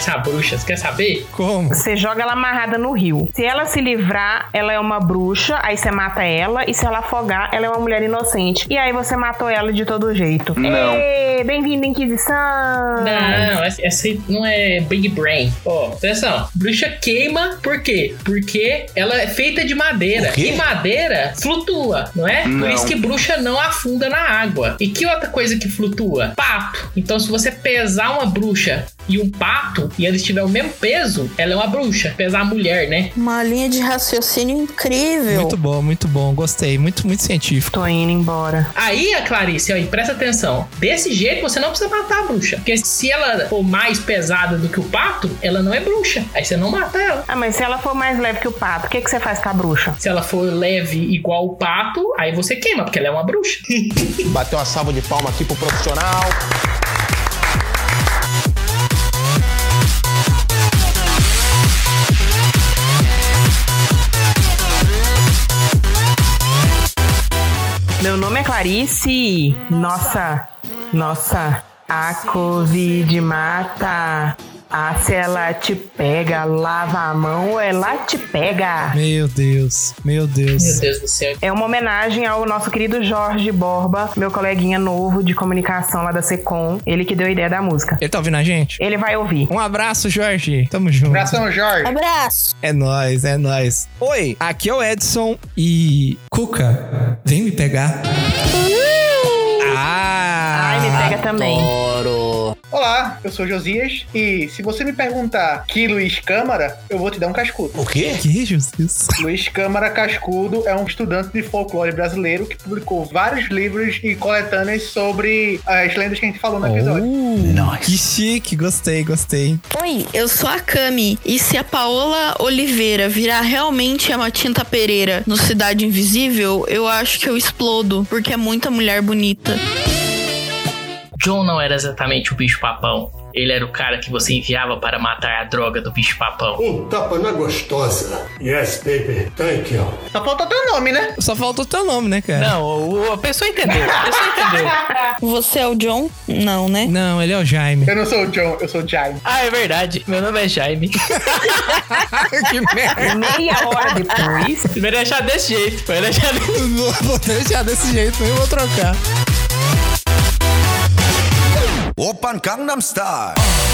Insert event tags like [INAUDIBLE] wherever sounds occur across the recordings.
que você reconhece a bruxa? Você quer saber? Como? Você joga ela amarrada no rio. Se ela se livrar, ela é uma bruxa, aí você mata ela, e se ela afogar, ela é uma mulher inocente. E aí você matou ela de todo jeito. Não. Bem-vindo, Inquisição! Não, essa, essa aí não é Big Brain. Ó, atenção. Bruxa queima, por quê? Porque ela é feita de madeira. E madeira flutua, não é? Por Não. isso que bruxa não afunda na água. E que outra coisa que flutua? Pato. Então, se você pesar uma bruxa e um pato, e eles tiverem o mesmo peso, ela é uma bruxa. Pesar a mulher, né? Uma linha de raciocínio incrível. Muito bom, muito bom. Gostei. Muito, muito científico. Tô indo embora. Aí, a Clarice, aí, presta atenção. Desse jeito, você não precisa matar a bruxa. Porque se ela for mais pesada do que o pato, ela não é bruxa. Aí você não mata ela. Ah, mas se ela for mais leve que o pato, o que, que você faz com a bruxa? Se ela for leve igual o pato, aí você queima, porque ela é uma bruxa. [LAUGHS] Bateu uma salva de palma aqui pro profissional. Clarice. Nossa, nossa, a Covid mata. Ah, se ela te pega, lava a mão, ela te pega. Meu Deus. Meu Deus. Meu Deus do céu. É uma homenagem ao nosso querido Jorge Borba, meu coleguinha novo de comunicação lá da Secom. Ele que deu a ideia da música. Ele tá ouvindo a gente? Ele vai ouvir. Um abraço, Jorge. Tamo junto. Abração, Jorge. Abraço. É nóis, é nóis. Oi, aqui é o Edson e. Cuca, vem me pegar. Ah! Ai, me pega também. Olá, eu sou Josias e se você me perguntar que Luiz Câmara, eu vou te dar um cascudo. O quê? Que Jesus? Luiz Câmara Cascudo é um estudante de folclore brasileiro que publicou vários livros e coletâneas sobre as lendas que a gente falou no episódio. Oh, Que chique, gostei, gostei. Oi, eu sou a Cami. E se a Paola Oliveira virar realmente a Matinta Pereira no Cidade Invisível, eu acho que eu explodo, porque é muita mulher bonita. John não era exatamente o bicho-papão. Ele era o cara que você enviava para matar a droga do bicho-papão. Um tapa na gostosa. Yes, baby. Thank you. Só falta teu nome, né? Só falta o teu nome, né, cara? Não, o- a pessoa entendeu. A pessoa entendeu. Você é o John? Não, né? Não, ele é o Jaime. Eu não sou o John, eu sou o Jaime. Ah, é verdade. Meu nome é Jaime. [LAUGHS] que merda. Meia hora depois. Vai deixar desse jeito. Vai deixar desse Vou vou deixar desse jeito, eu vou trocar. Open Gangnam Style.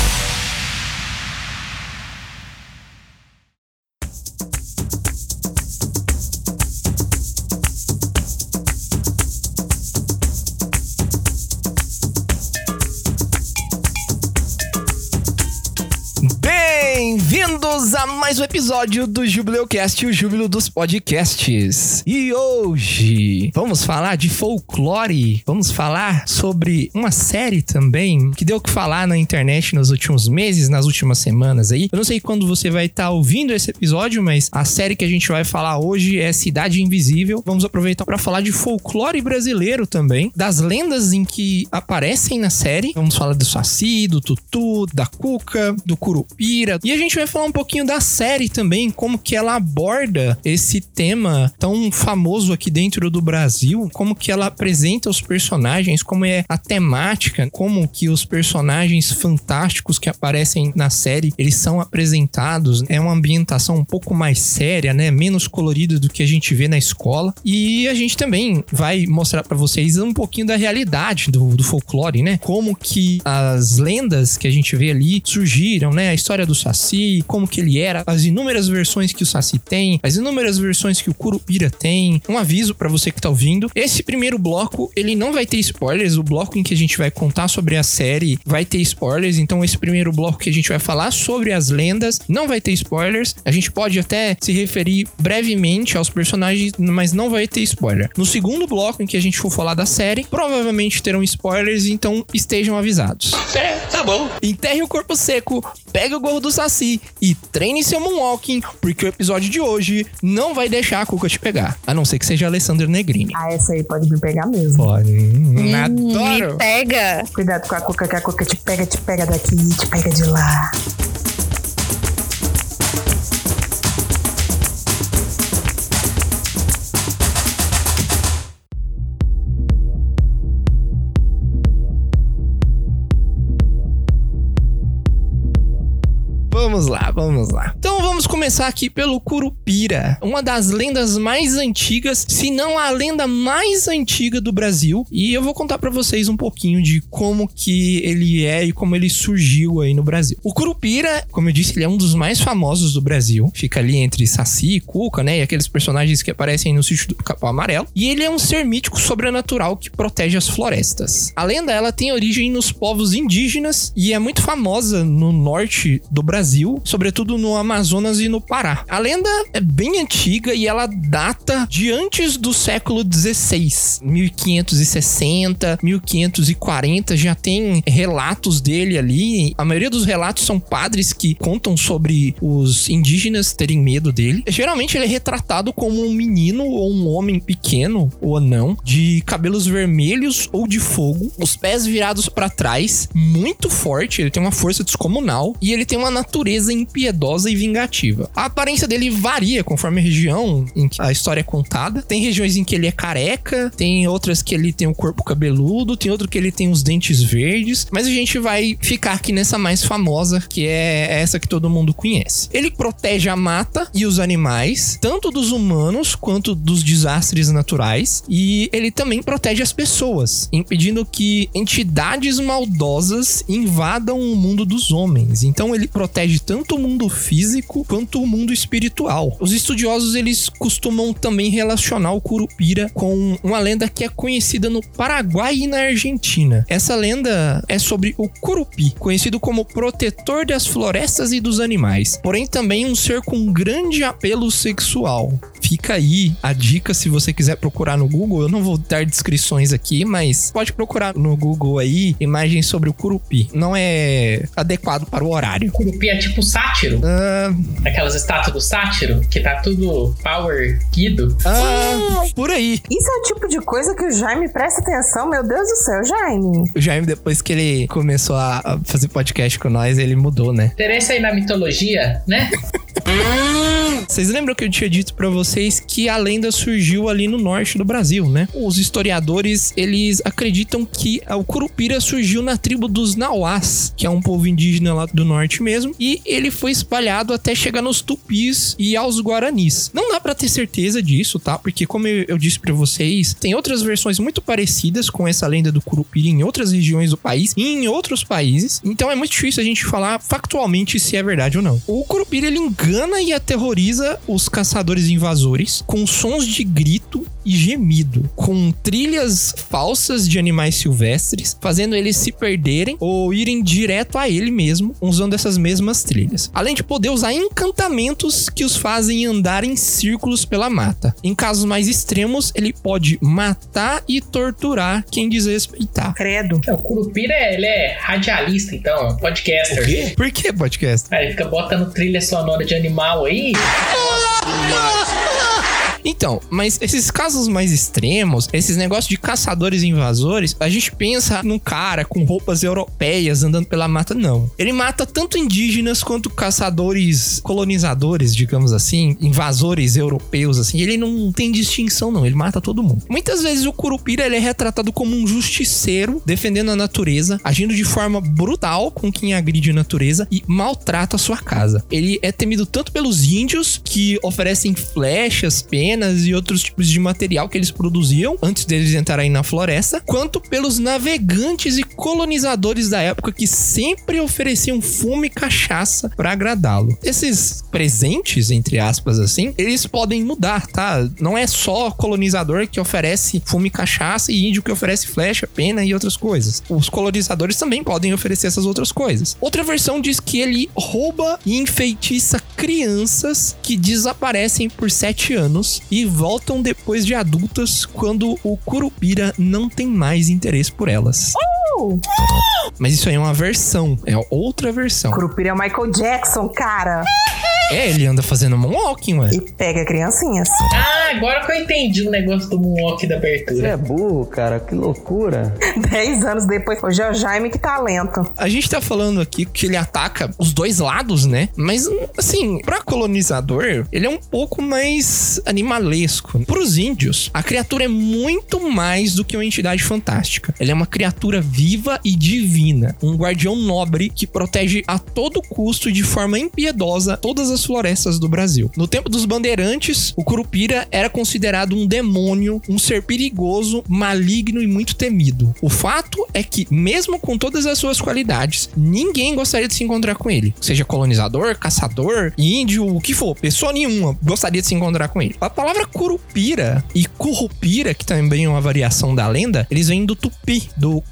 Bem-vindos a mais um episódio do Jubileucast, o júbilo dos podcasts. E hoje vamos falar de folclore, vamos falar sobre uma série também que deu o que falar na internet nos últimos meses, nas últimas semanas aí. Eu não sei quando você vai estar ouvindo esse episódio, mas a série que a gente vai falar hoje é Cidade Invisível. Vamos aproveitar para falar de folclore brasileiro também, das lendas em que aparecem na série. Vamos falar do Saci, do Tutu, da Cuca, do Curupira. E a gente vai falar um pouquinho da série também, como que ela aborda esse tema tão famoso aqui dentro do Brasil, como que ela apresenta os personagens, como é a temática, como que os personagens fantásticos que aparecem na série, eles são apresentados. É uma ambientação um pouco mais séria, né? Menos colorida do que a gente vê na escola. E a gente também vai mostrar pra vocês um pouquinho da realidade do, do folclore, né? Como que as lendas que a gente vê ali surgiram, né? A história do Saci, como que ele era, as inúmeras versões que o Saci tem, as inúmeras versões que o Curupira tem. Um aviso pra você que tá ouvindo. Esse primeiro bloco, ele não vai ter spoilers. O bloco em que a gente vai contar sobre a série vai ter spoilers. Então, esse primeiro bloco que a gente vai falar sobre as lendas não vai ter spoilers. A gente pode até se referir brevemente aos personagens, mas não vai ter spoiler. No segundo bloco, em que a gente for falar da série, provavelmente terão spoilers, então estejam avisados. É, tá bom. Enterre o corpo seco, pegue o gorro do Saci e treine seu moonwalking, porque o episódio de hoje não vai deixar a Cuca te pegar. A não ser que seja Alessandro Negrini. Ah, essa aí pode me pegar mesmo. Pode. Me Adoro. pega. Cuidado com a cuca, que a cuca te pega, te pega daqui, te pega de lá. Vamos lá, vamos lá. Então vamos começar aqui pelo Curupira, uma das lendas mais antigas, se não a lenda mais antiga do Brasil. E eu vou contar pra vocês um pouquinho de como que ele é e como ele surgiu aí no Brasil. O Curupira, como eu disse, ele é um dos mais famosos do Brasil. Fica ali entre Saci e Cuca, né? E aqueles personagens que aparecem no sítio do Capão Amarelo. E ele é um ser mítico sobrenatural que protege as florestas. A lenda, ela tem origem nos povos indígenas e é muito famosa no norte do Brasil, sobretudo no Amazonas e no Pará. A lenda é bem antiga e ela data de antes do século XVI, 1560, 1540, já tem relatos dele ali. A maioria dos relatos são padres que contam sobre os indígenas terem medo dele. Geralmente ele é retratado como um menino ou um homem pequeno ou não, de cabelos vermelhos ou de fogo, os pés virados para trás, muito forte, ele tem uma força descomunal e ele tem uma natureza impiedosa e vingativa. A aparência dele varia conforme a região em que a história é contada. Tem regiões em que ele é careca, tem outras que ele tem o corpo cabeludo, tem outro que ele tem os dentes verdes, mas a gente vai ficar aqui nessa mais famosa, que é essa que todo mundo conhece. Ele protege a mata e os animais, tanto dos humanos quanto dos desastres naturais, e ele também protege as pessoas, impedindo que entidades maldosas invadam o mundo dos homens. Então ele protege tanto o mundo físico quanto o mundo espiritual. Os estudiosos eles costumam também relacionar o Curupira com uma lenda que é conhecida no Paraguai e na Argentina. Essa lenda é sobre o Curupi, conhecido como protetor das florestas e dos animais, porém também um ser com grande apelo sexual. Fica aí a dica se você quiser procurar no Google. Eu não vou dar descrições aqui, mas pode procurar no Google aí imagens sobre o Curupi. Não é adequado para o horário. Curupi é tipo sátiro. Ah, Aquelas estátuas do sátiro, que tá tudo power guido. ah, por aí. Isso é o tipo de coisa que o Jaime presta atenção, meu Deus do céu, Jaime. O Jaime, depois que ele começou a a fazer podcast com nós, ele mudou, né? Interesse aí na mitologia, né? [LAUGHS] Vocês lembram que eu tinha dito pra vocês que a lenda surgiu ali no norte do Brasil, né? Os historiadores, eles acreditam que o Curupira surgiu na tribo dos Nauás, que é um povo indígena lá do norte mesmo, e ele foi espalhado até chegar nos Tupis e aos Guaranis. Não dá pra ter certeza disso, tá? Porque como eu, disse pra vocês, tem outras versões muito parecidas com essa lenda do Curupira em outras regiões do país e em outros países. Então é muito difícil a gente falar factualmente se é verdade ou não. O Curupira ele engana e aterroriza os caçadores invasores com sons de grito e gemido, com trilhas falsas de animais silvestres, fazendo eles se perderem ou irem direto a ele mesmo, usando essas mesmas trilhas. Além de poder usar encantamentos que os fazem andar em círculos pela mata. Em casos mais extremos, ele pode matar e torturar quem desrespeitar. Credo. O Curupira, ele é radialista, então, podcaster. Por que podcast? Aí ele fica botando trilha sonora de animal aí. Então, mas esses casos mais extremos, esses negócios de caçadores e invasores, a gente pensa num cara com roupas europeias andando pela mata, não. Ele mata tanto indígenas quanto caçadores colonizadores, digamos assim, invasores europeus, assim. Ele não tem distinção, não. Ele mata todo mundo. Muitas vezes o Curupira ele é retratado como um justiceiro, defendendo a natureza, agindo de forma brutal com quem agride a natureza e maltrata a sua casa. Ele é temido tanto pelos índios, que oferecem flechas, penas e outros tipos de material que eles produziam antes deles entrarem na floresta, quanto pelos navegantes e colonizadores da época que sempre ofereciam fumo e cachaça para agradá-lo. Esses presentes, entre aspas assim, eles podem mudar, tá? Não é só colonizador que oferece fumo e cachaça e índio que oferece flecha, pena e outras coisas. Os colonizadores também podem oferecer essas outras coisas. Outra versão diz que ele rouba e enfeitiça crianças que desaparecem por sete anos e voltam depois de adultas quando o Curupira não tem mais interesse por elas. Mas isso aí é uma versão, é outra versão. Curupira é o Michael Jackson, cara. É, ele anda fazendo moonwalking, ué. E pega criancinhas. Ah, agora que eu entendi o negócio do moonwalk da Você abertura. é burro, cara. Que loucura. [LAUGHS] Dez anos depois, hoje é o Jaime que talento. A gente tá falando aqui que ele ataca os dois lados, né? Mas, assim, pra colonizador, ele é um pouco mais animalesco. Pros índios, a criatura é muito mais do que uma entidade fantástica. Ele é uma criatura viva e divina. Um guardião nobre que protege a todo custo de forma impiedosa todas as florestas do Brasil. No tempo dos bandeirantes, o Curupira era considerado um demônio, um ser perigoso, maligno e muito temido. O fato é que, mesmo com todas as suas qualidades, ninguém gostaria de se encontrar com ele. Seja colonizador, caçador, índio, o que for, pessoa nenhuma gostaria de se encontrar com ele. A palavra Curupira e Curupira, que também é uma variação da lenda, eles vêm do tupi, do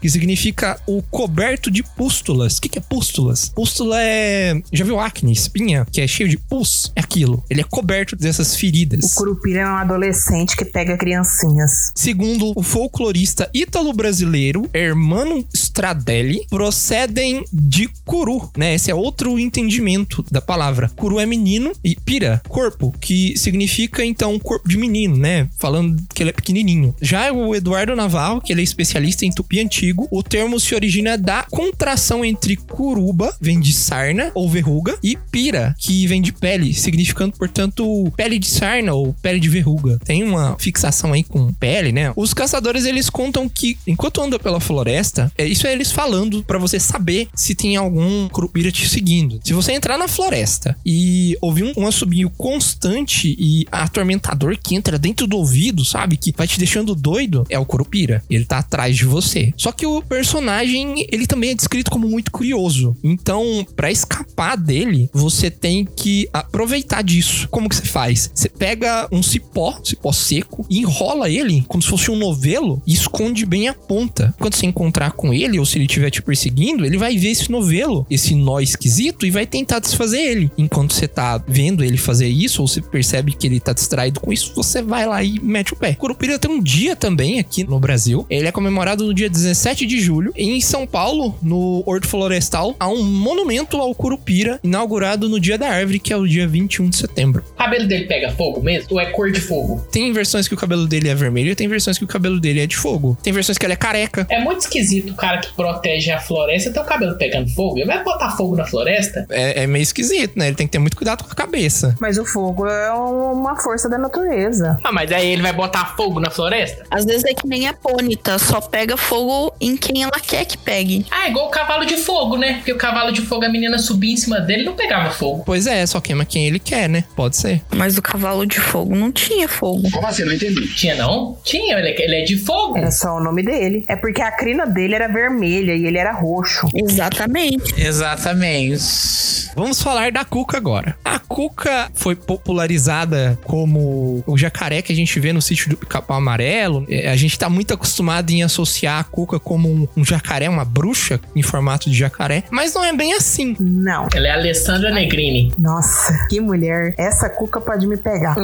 Que significa o coberto de pústulas. O que, que é pústulas? Pústula é. Já viu acne, espinha, que é cheio de pus? É aquilo. Ele é coberto dessas feridas. O Curupira é um adolescente que pega criancinhas. Segundo o folclorista ítalo-brasileiro Hermano Stradelli, procedem de curu, né? Esse é outro entendimento da palavra. Curu é menino e pira, corpo, que significa então corpo de menino, né? Falando que ele é pequenininho. Já o Eduardo Navarro, que ele é especialista em tupi antigo, o termo se origina da contração entre curuba, vem de sarna ou verruga, e pira, que vem de pele, significando, portanto, pele de sarna ou pele de verruga. Tem uma fixação aí com pele, né? Os caçadores eles contam que enquanto anda pela floresta, é isso é eles falando pra você saber se tem algum curupira te seguindo. Se você entrar na floresta e ouvir um, um assobio constante e atormentador que entra dentro do ouvido, sabe? Que vai te deixando doido, é o curupira. Ele tá atrás de você. Só que o personagem, ele também é descrito como muito curioso. Então, pra escapar dele, você tem que aproveitar disso. Como que você faz? Você pega um cipó, cipó seco, e enrola ele como se fosse um novelo e esconde bem a ponta. Quando você encontrar com ele, ou se ele estiver te perseguindo, ele vai ver esse novelo, esse nó esquisito, e vai tentar desfazer ele. Enquanto você tá vendo ele fazer isso, ou você percebe que ele tá distraído com isso, você vai lá e mete o pé. Curupira tem um dia também aqui no Brasil. Ele é comemorado no dia 17 de julho. Em São Paulo, no Horto Florestal, há um monumento ao Curupira, inaugurado no dia da árvore, que é o dia 21 de setembro. O cabelo dele pega fogo mesmo? Ou é cor de fogo? Tem versões que o cabelo dele é vermelho e tem versões que o cabelo dele é de fogo. Tem versões que ele é careca. É muito esquisito o cara que protege a floresta ter o cabelo pegando fogo. Ele vai botar fogo na floresta? É, é meio esquisito, né? Ele tem que ter muito cuidado com a cabeça. Mas o fogo é uma força da natureza. Ah, mas aí ele vai botar fogo na floresta? Às vezes é que nem a pônita, só pega fogo em quem ela quer que pegue. Ah, é igual o cavalo de fogo, né? Porque o cavalo de fogo, a menina subia em cima dele não pegava fogo. Pois é, só queima quem ele quer, né? Pode ser. Mas o cavalo de fogo não tinha fogo. Como assim? Não entendi. Tinha não? Tinha, ele, ele é de fogo. Era só o nome dele. É porque a crina dele era vermelha e ele era roxo. Exatamente. Exatamente. Vamos falar da Cuca agora. A Cuca foi popularizada como o jacaré que a gente vê no sítio do Pica-Pau Amarelo. É, A gente tá muito acostumado em associar a Cuca como um, um jacaré, uma bruxa em formato de jacaré, mas não é bem assim. Não. Ela é a Alessandra Negrini. Nossa, que mulher. Essa cuca pode me pegar.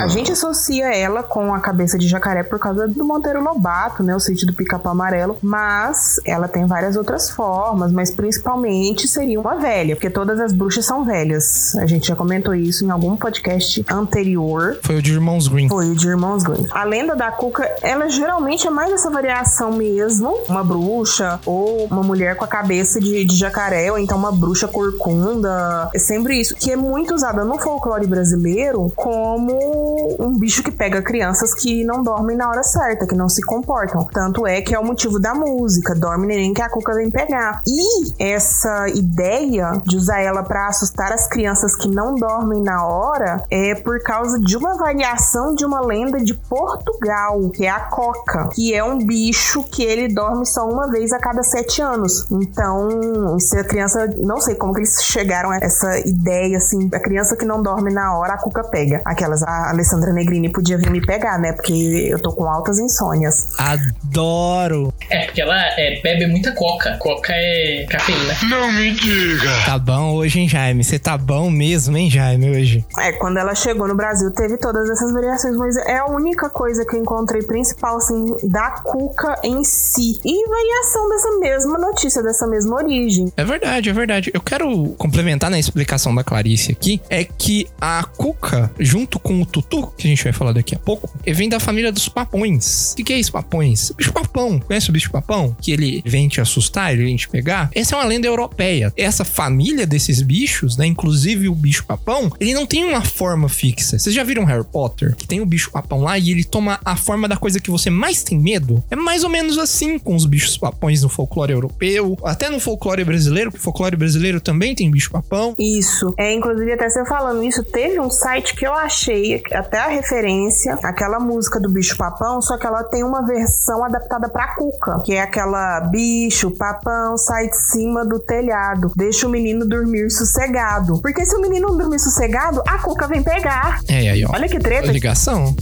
A gente associa ela com a cabeça de jacaré por causa do Monteiro Lobato, né? O sítio do Pica-Pau Amarelo. Mas ela tem várias outras formas, mas principalmente seria uma velha, porque todas as bruxas são velhas. A gente já comentou isso em algum podcast anterior. Foi o de Irmãos Green. Foi o de Irmãos Grimm. A lenda da Cuca, ela geralmente é mais essa variação mesmo. Uma bruxa ou uma mulher com a cabeça de, de jacaré, ou então uma bruxa corcunda. É sempre isso. Que é muito usada no folclore brasileiro como um bicho que pega crianças que não dormem na hora certa, que não se comportam. Tanto é que é o motivo da música. Dorme neném que a Cuca vem pegar. E essa ideia de usar ela pra assustar as crianças que não dormem na hora é por causa de uma variação de uma lenda de Portugal, que é a coca, que é um bicho que ele dorme só uma vez a cada sete anos. Então, se a criança, não sei como que eles chegaram a essa ideia, assim, a criança que não dorme na hora, a cuca pega. Aquelas, a Alessandra Negrini podia vir me pegar, né? Porque eu tô com altas insônias. Adoro. É, porque ela é, bebe muita coca. Coca é cafeína. Não me diga. Tá bom hoje, hein, Jaime? Você tá bom mesmo, hein, Jaime, hoje? É, quando ela chegou no Brasil, teve todas essas variações, mas é a única coisa que eu encontrei principal, assim, da cuca em si. E variação dessa mesma notícia, dessa mesma origem. É verdade, é verdade. Eu quero complementar na explicação da Clarice aqui, é que a cuca, junto com o tutu, que a gente vai falar daqui a pouco, vem da família dos papões. O que, que é isso, papões? Bicho papão. Conhece o bicho papão? Que ele vem te assustar, ele vem te pegar? Essa é uma lenda europeia. Essa família desses bichos, né? Inclusive o bicho papão, ele não tem uma forma fixa. Vocês já viram Harry Potter? Que tem o bicho papão lá e ele toma a forma da coisa que você mais tem medo? É mais ou menos assim com os bichos papões no folclore europeu, até no folclore brasileiro, porque o folclore brasileiro também tem bicho papão. Isso. É, inclusive, até você falando isso, teve um site que eu achei, até a referência, aquela música do bicho papão, só que ela tem uma versão adaptada pra cuca, que é aquela bicho papão sai de cima do telhado, deixa o menino dormir sossegado. Porque se o menino não dormir sossegado, a cuca vem pegar. É, aí, ó. Olha que treta. Ligação.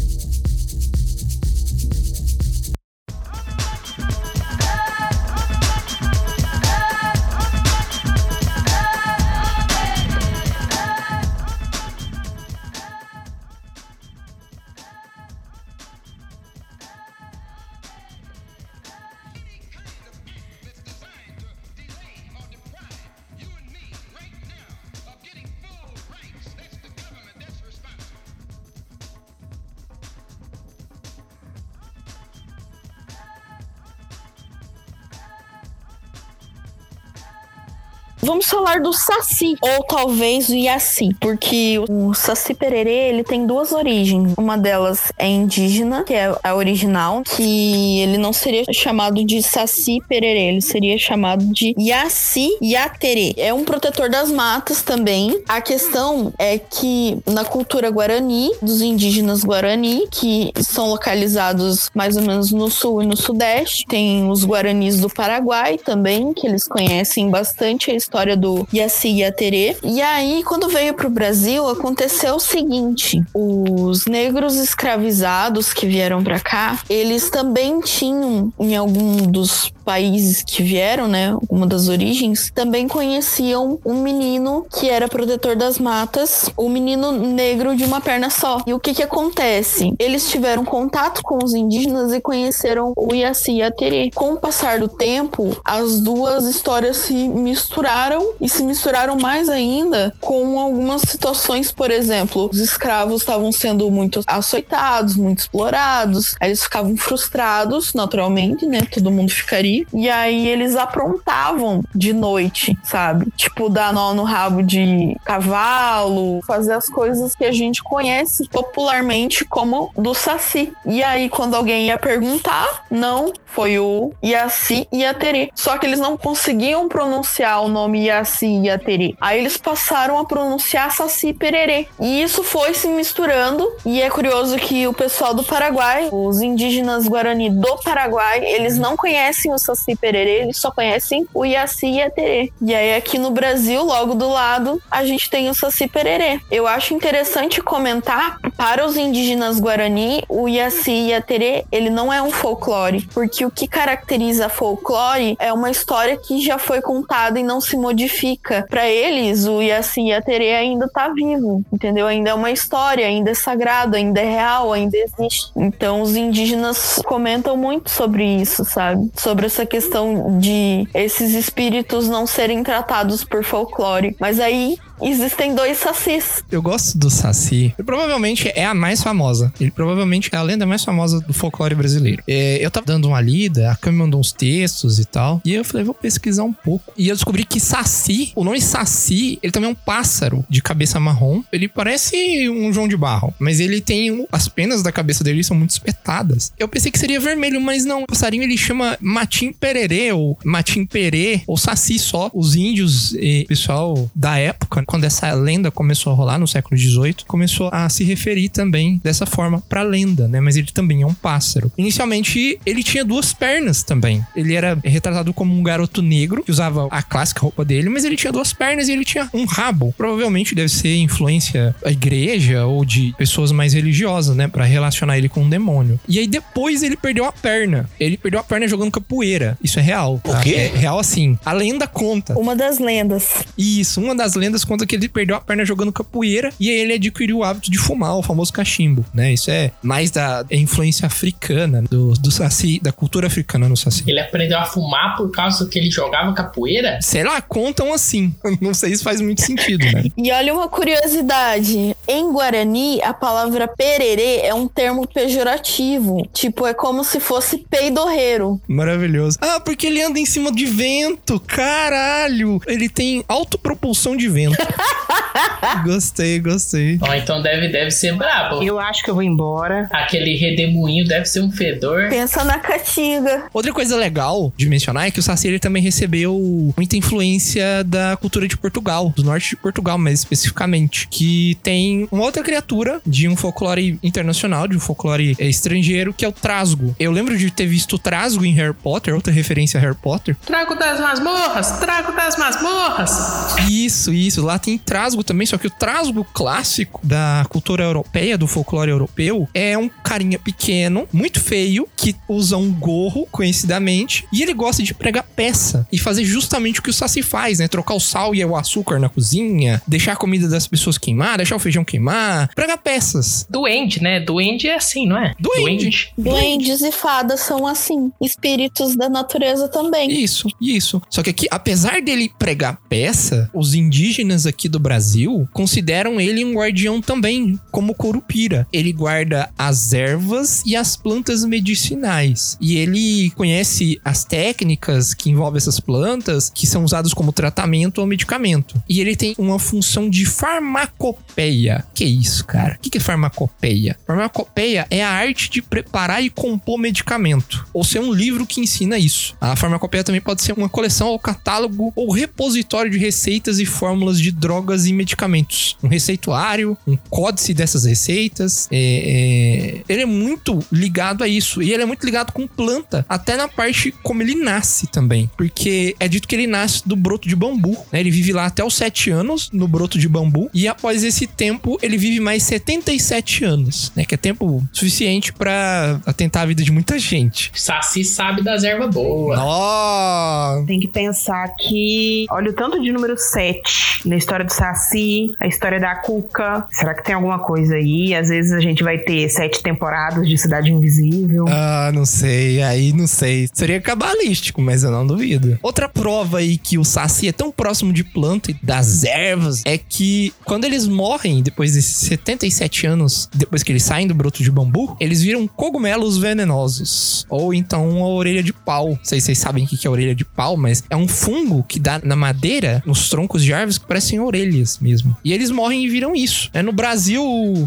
Vamos falar do Saci, ou talvez o Yaci, porque o Saci Pererê, ele tem duas origens. Uma delas é indígena, que é a original, que ele não seria chamado de Saci Pererê, ele seria chamado de Yaci Yaterê. É um protetor das matas também. A questão é que na cultura guarani, dos indígenas guarani, que são localizados mais ou menos no sul e no sudeste, tem os guaranis do Paraguai também, que eles conhecem bastante a história do Yaci Yaterê. E aí, quando veio pro Brasil, aconteceu o seguinte: os negros escravizados que vieram para cá, eles também tinham em algum dos países que vieram, né, uma das origens, também conheciam um menino que era protetor das matas, o um menino negro de uma perna só. E o que que acontece? Eles tiveram contato com os indígenas e conheceram o Yaci Yaterê. Com o passar do tempo, as duas histórias se misturaram e se misturaram mais ainda com algumas situações, por exemplo, os escravos estavam sendo muito açoitados, muito explorados, eles ficavam frustrados, naturalmente, né? Todo mundo ficaria. E aí eles aprontavam de noite, sabe? Tipo, dar nó no rabo de cavalo, fazer as coisas que a gente conhece popularmente como do Saci. E aí, quando alguém ia perguntar, não, foi o Yaci Yaterê. Só que eles não conseguiam pronunciar o nome Yaci Yaterê. Aí eles passaram a pronunciar Saci Pererê. E isso foi se misturando. E é curioso que o pessoal do Paraguai, os indígenas Guarani do Paraguai, eles não conhecem o Saci Pererê, eles só conhecem o Yaci Yaterê. E aí aqui no Brasil, logo do lado, a gente tem o Saci Pererê. Eu acho interessante comentar para os indígenas Guarani, o Yaci Yaterê, ele não é um folclore, porque o que caracteriza folclore é uma história que já foi contada e não se modifica. Para eles, o Yaci Yaterê ainda tá vivo, entendeu? Ainda é uma história, ainda é sagrado, ainda é real, ainda existe. Então os indígenas comentam muito sobre isso, sabe? Sobre essa questão de esses espíritos não serem tratados por folclore. Mas aí existem dois sacis. Eu gosto do Saci. Ele provavelmente é a mais famosa. Ele provavelmente é a lenda mais famosa do folclore brasileiro. É, eu tava dando uma lida, a Cami mandou uns textos e tal. E eu falei, vou pesquisar um pouco. E eu descobri que Saci, o nome Saci, ele também é um pássaro de cabeça marrom. Ele parece um João de Barro, mas ele tem um, as penas da cabeça dele são muito espetadas. Eu pensei que seria vermelho, mas não. O passarinho ele chama Matim Pererê ou Matim Perê ou Saci só. Os índios e pessoal da época quando essa lenda começou a rolar no século XVIII, começou a se referir também dessa forma pra lenda, né? Mas ele também é um pássaro. Inicialmente, ele tinha duas pernas também. Ele era retratado como um garoto negro, que usava a clássica roupa dele, mas ele tinha duas pernas e ele tinha um rabo. Provavelmente deve ser influência da igreja ou de pessoas mais religiosas, né? Pra relacionar ele com um demônio. E aí depois ele perdeu a perna. Ele perdeu a perna jogando capoeira. Isso é real. Tá? O quê? É real assim. A lenda conta. Uma das lendas. Isso, uma das lendas conta conta que ele perdeu a perna jogando capoeira e aí ele adquiriu o hábito de fumar, o famoso cachimbo, né? Isso é mais da influência africana, do, do saci, da cultura africana no saci. Ele aprendeu a fumar por causa que ele jogava capoeira? Sei lá, contam assim. [LAUGHS] Não sei se faz muito sentido, né? E olha uma curiosidade. Em Guarani, a palavra pererê é um termo pejorativo. Tipo, é como se fosse peidorreiro. Maravilhoso. Ah, porque ele anda em cima de vento. Caralho! Ele tem autopropulsão de vento. [LAUGHS] gostei, gostei. Ó, então deve, deve ser brabo. Eu acho que eu vou embora. Aquele redemoinho deve ser um fedor. Pensa na caatinga. Outra coisa legal de mencionar é que o Saci ele também recebeu muita influência da cultura de Portugal, do norte de Portugal mais especificamente, que tem uma outra criatura de um folclore internacional, de um folclore é, estrangeiro, que é o Trasgo. Eu lembro de ter visto o Trasgo em Harry Potter, outra referência a Harry Potter. Trago das masmorras, trago das masmorras. Isso, isso. Lá tem Trasgo também, só que o Trasgo clássico da cultura europeia, do folclore europeu, é um carinha pequeno, muito feio, que usa um gorro, conhecidamente, e ele gosta de pregar peça e fazer justamente o que o Saci faz, né? Trocar o sal e o açúcar na cozinha, deixar a comida das pessoas queimar, deixar o feijão queimar, pregar peças. Duende, né? Duende é assim, não é? Duende. Duendes e fadas são assim. Espíritos da natureza também. Isso, isso. Só que aqui, apesar dele pregar peça, os indígenas aqui do Brasil consideram ele um guardião também, como Curupira. Ele guarda as ervas e as plantas medicinais. E ele conhece as técnicas que envolvem essas plantas, que são usadas como tratamento ou medicamento. E ele tem uma função de farmacopeia. Que isso, cara? O que é farmacopeia? Farmacopeia é a arte de preparar e compor medicamento. Ou ser um livro que ensina isso. A farmacopeia também pode ser uma coleção ou catálogo ou repositório de receitas e fórmulas de drogas e medicamentos. Um receituário, um códice dessas receitas. É, é... Ele é muito ligado a isso. E ele é muito ligado com planta. Até na parte como ele nasce também. Porque é dito que ele nasce do broto de bambu. Né? Ele vive lá até os 7 anos no broto de bambu. E após esse tempo, ele vive mais 77 anos. Né? Que é tempo suficiente para atentar a vida de muita gente. Saci sabe das ervas boas. Nossa! Tem que pensar que. Olha o tanto de número 7 na história do Saci, a história da Cuca. Será que tem alguma coisa aí? Às vezes a gente vai ter sete temporadas de Cidade Invisível. Ah, não sei. Aí não sei. Seria cabalístico, mas eu não duvido. Outra prova aí que o Saci é tão próximo de planta e das ervas é que quando eles morrem, depois desses 77 anos, depois que eles saem do broto de bambu, eles viram cogumelos venenosos. Ou então uma orelha de pau. Não sei se vocês sabem o que é orelha de pau, mas é um fungo que dá na madeira, nos troncos de árvores que parecem orelhas mesmo. E eles morrem e viram isso. É, no Brasil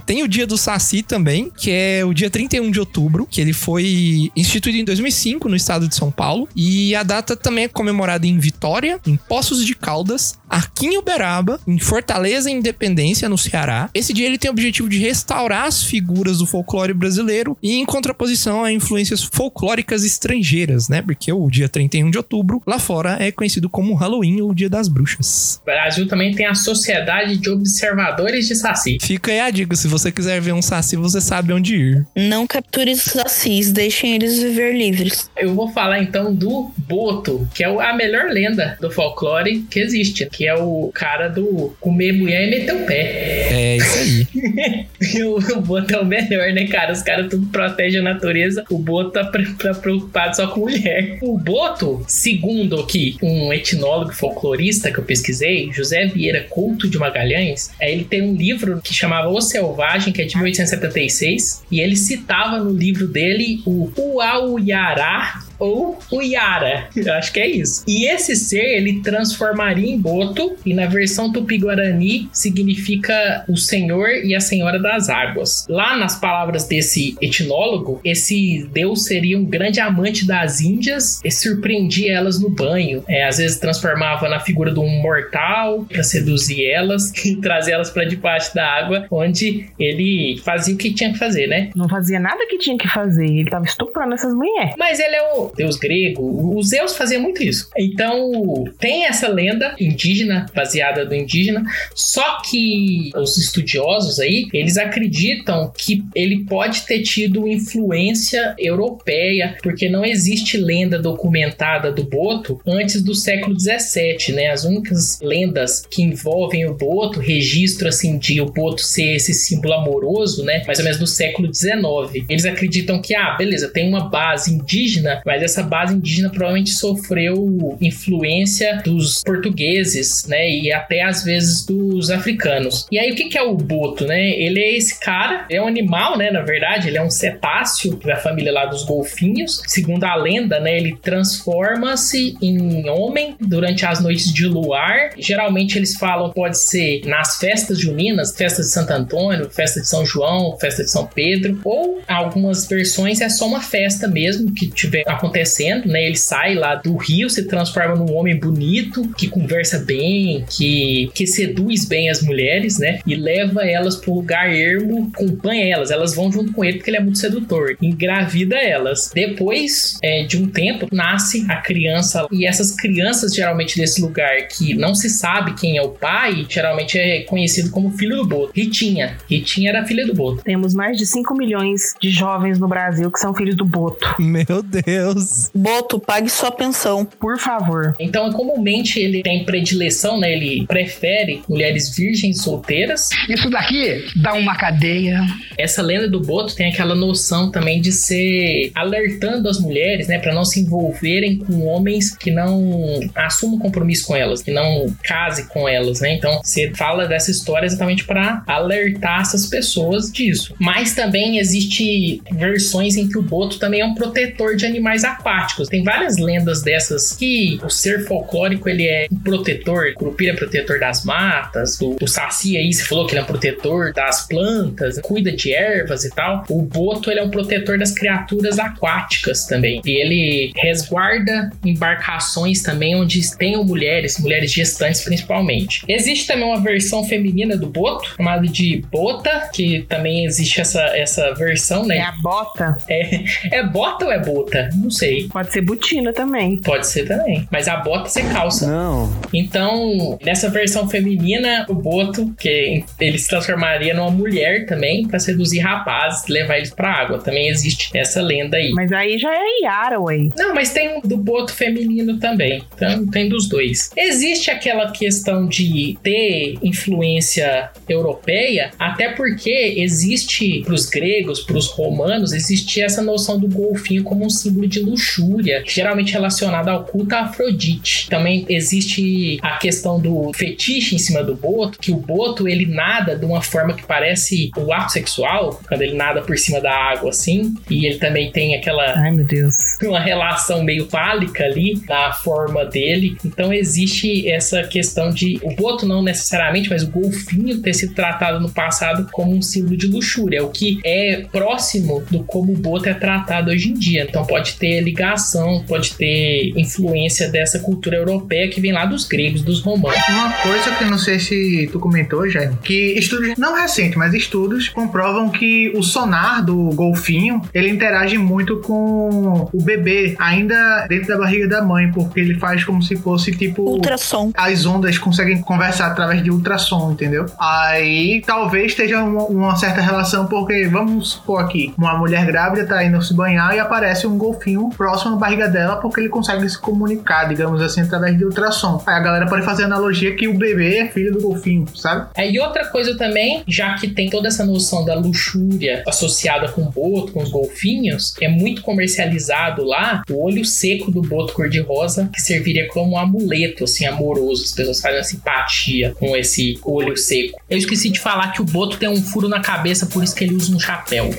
tem o dia do Saci também, que é o dia 31 de outubro, que ele foi instituído em 2005 no estado de São Paulo. E a data também é comemorada em Vitória, em Poços de Caldas, aqui em Uberaba, em Fortaleza e Independência, no Ceará. Esse dia ele tem o objetivo de restaurar as figuras do folclore brasileiro e em contraposição a influências folclóricas estrangeiras, né? Porque o dia 31 de outubro, lá fora, é conhecido como Halloween ou Dia das Bruxas. O Brasil também tem a Sociedade de Observadores de Saci. Fica aí a dica, se você quiser ver um saci, você sabe onde ir. Não capture os sacis, deixem eles viver livres. Eu vou falar então do Boto, que é a melhor lenda do folclore que existe, que é o cara do comer mulher e meter o pé. É isso aí. [LAUGHS] E o, Boto é o melhor, né, cara? Os caras tudo protegem a natureza, o Boto tá, tá preocupado só com mulher. O Boto, segundo aqui um etnólogo folclorista que eu pesquisei, José Vieira Couto de Magalhães, é, ele tem um livro que chamava O Selvagem, que é de 1876, e ele citava no livro dele o Uauiará ou o Yara. Eu acho que é isso. E esse ser, ele transformaria em Boto, e na versão tupi-guarani significa o Senhor e a Senhora das Águas. Lá nas palavras desse etnólogo, esse deus seria um grande amante das índias e surpreendia elas no banho. É, às vezes transformava na figura de um mortal para seduzir elas [LAUGHS] e trazer elas para debaixo da água, onde ele fazia o que tinha que fazer, né? Não fazia nada que tinha que fazer. Ele tava estuprando essas mulheres. Mas ele é o. deus grego. Os Zeus fazia muito isso. Então, tem essa lenda indígena, baseada do indígena, só que os estudiosos aí, eles acreditam que ele pode ter tido influência europeia, porque não existe lenda documentada do Boto antes do século 17, né? As únicas lendas que envolvem o Boto, registro assim de o Boto ser esse símbolo amoroso, né? Mais ou menos do século 19. Eles acreditam que, ah, beleza, tem uma base indígena, mas essa base indígena provavelmente sofreu influência dos portugueses, né? E até às vezes dos africanos. E aí o que, é o boto, né? Ele é esse cara, é um animal, né? Na verdade, ele é um cetáceo da família lá dos golfinhos. Segundo a lenda, né? Ele transforma-se em homem durante as noites de luar. Geralmente eles falam pode ser nas festas juninas, festa de Santo Antônio, festa de São João, festa de São Pedro, ou algumas versões é só uma festa mesmo que tiver acontecendo, né? Ele sai lá do rio, se transforma num homem bonito, que conversa bem, que, que seduz bem as mulheres, né? E leva elas para um lugar ermo, acompanha elas. Elas vão junto com ele porque ele é muito sedutor. Engravida elas. Depois é, de um tempo, nasce a criança. E essas crianças, geralmente, desse lugar que não se sabe quem é o pai, geralmente é conhecido como filho do Boto. Ritinha. Ritinha era filha do Boto. Temos mais de 5 milhões de jovens no Brasil que são filhos do Boto. Meu Deus. Boto, pague sua pensão. Por favor. Então, comumente ele tem predileção, né? Ele prefere mulheres virgens solteiras. Isso daqui dá uma cadeia. Essa lenda do Boto tem aquela noção também de ser alertando as mulheres, né, para não se envolverem com homens que não assumam compromisso com elas, que não case com elas, né? Então, você fala dessa história exatamente para alertar essas pessoas disso. Mas também existe versões em que o Boto também é um protetor de animais aquáticos. Tem várias lendas dessas que o ser folclórico ele é um protetor, o Curupira é protetor das matas, o, o Saci aí se falou que ele é um protetor das plantas, cuida de ervas e tal. O Boto ele é um protetor das criaturas aquáticas também. E ele resguarda embarcações também onde tenham mulheres, mulheres gestantes principalmente. Existe também uma versão feminina do Boto, chamada de Bota, que também existe essa, essa versão, né? É a bota? É, é bota ou é bota? Não sei. Pode ser botina também. Pode ser também. Mas a bota você calça. Não. Então, nessa versão feminina, o Boto, que ele se transformaria numa mulher também, para seduzir rapazes, levar eles pra água. Também existe essa lenda aí. Mas aí já é Yara, ué. Não, mas tem um do Boto feminino também. Então, tem dos dois. Existe aquela questão de ter influência europeia, até porque existe pros gregos, pros romanos, existia essa noção do golfinho como um símbolo de luxúria, geralmente relacionado ao culto a Afrodite. Também existe a questão do fetiche em cima do boto, que o boto ele nada de uma forma que parece o ato sexual, quando ele nada por cima da água assim, e ele também tem aquela Ai, meu Deus. uma relação meio fálica ali na forma dele. Então existe essa questão de o boto não necessariamente, mas o golfinho ter sido tratado no passado como um símbolo de luxúria, o que é próximo do como o boto é tratado hoje em dia. Então pode ter ligação, pode ter influência dessa cultura europeia que vem lá dos gregos, dos romanos. Uma coisa que eu não sei se tu comentou, Jaime, que estudos, não recentes, mas estudos comprovam que o sonar do golfinho, ele interage muito com o bebê, ainda dentro da barriga da mãe, porque ele faz como se fosse tipo... Ultrassom. As ondas conseguem conversar através de ultrassom, entendeu? Aí talvez esteja uma, uma certa relação, porque vamos supor aqui, uma mulher grávida tá indo se banhar e aparece um golfinho próximo à barriga dela, porque ele consegue se comunicar, digamos assim, através de ultrassom. Aí a galera pode fazer a analogia que o bebê é filho do golfinho, sabe? É, e outra coisa também, já que tem toda essa noção da luxúria associada com o boto, com os golfinhos, é muito comercializado lá o olho seco do boto cor-de-rosa, que serviria como um amuleto, assim, amoroso. As pessoas fazem uma simpatia com esse olho seco. Eu esqueci de falar que o boto tem um furo na cabeça, por isso que ele usa um chapéu.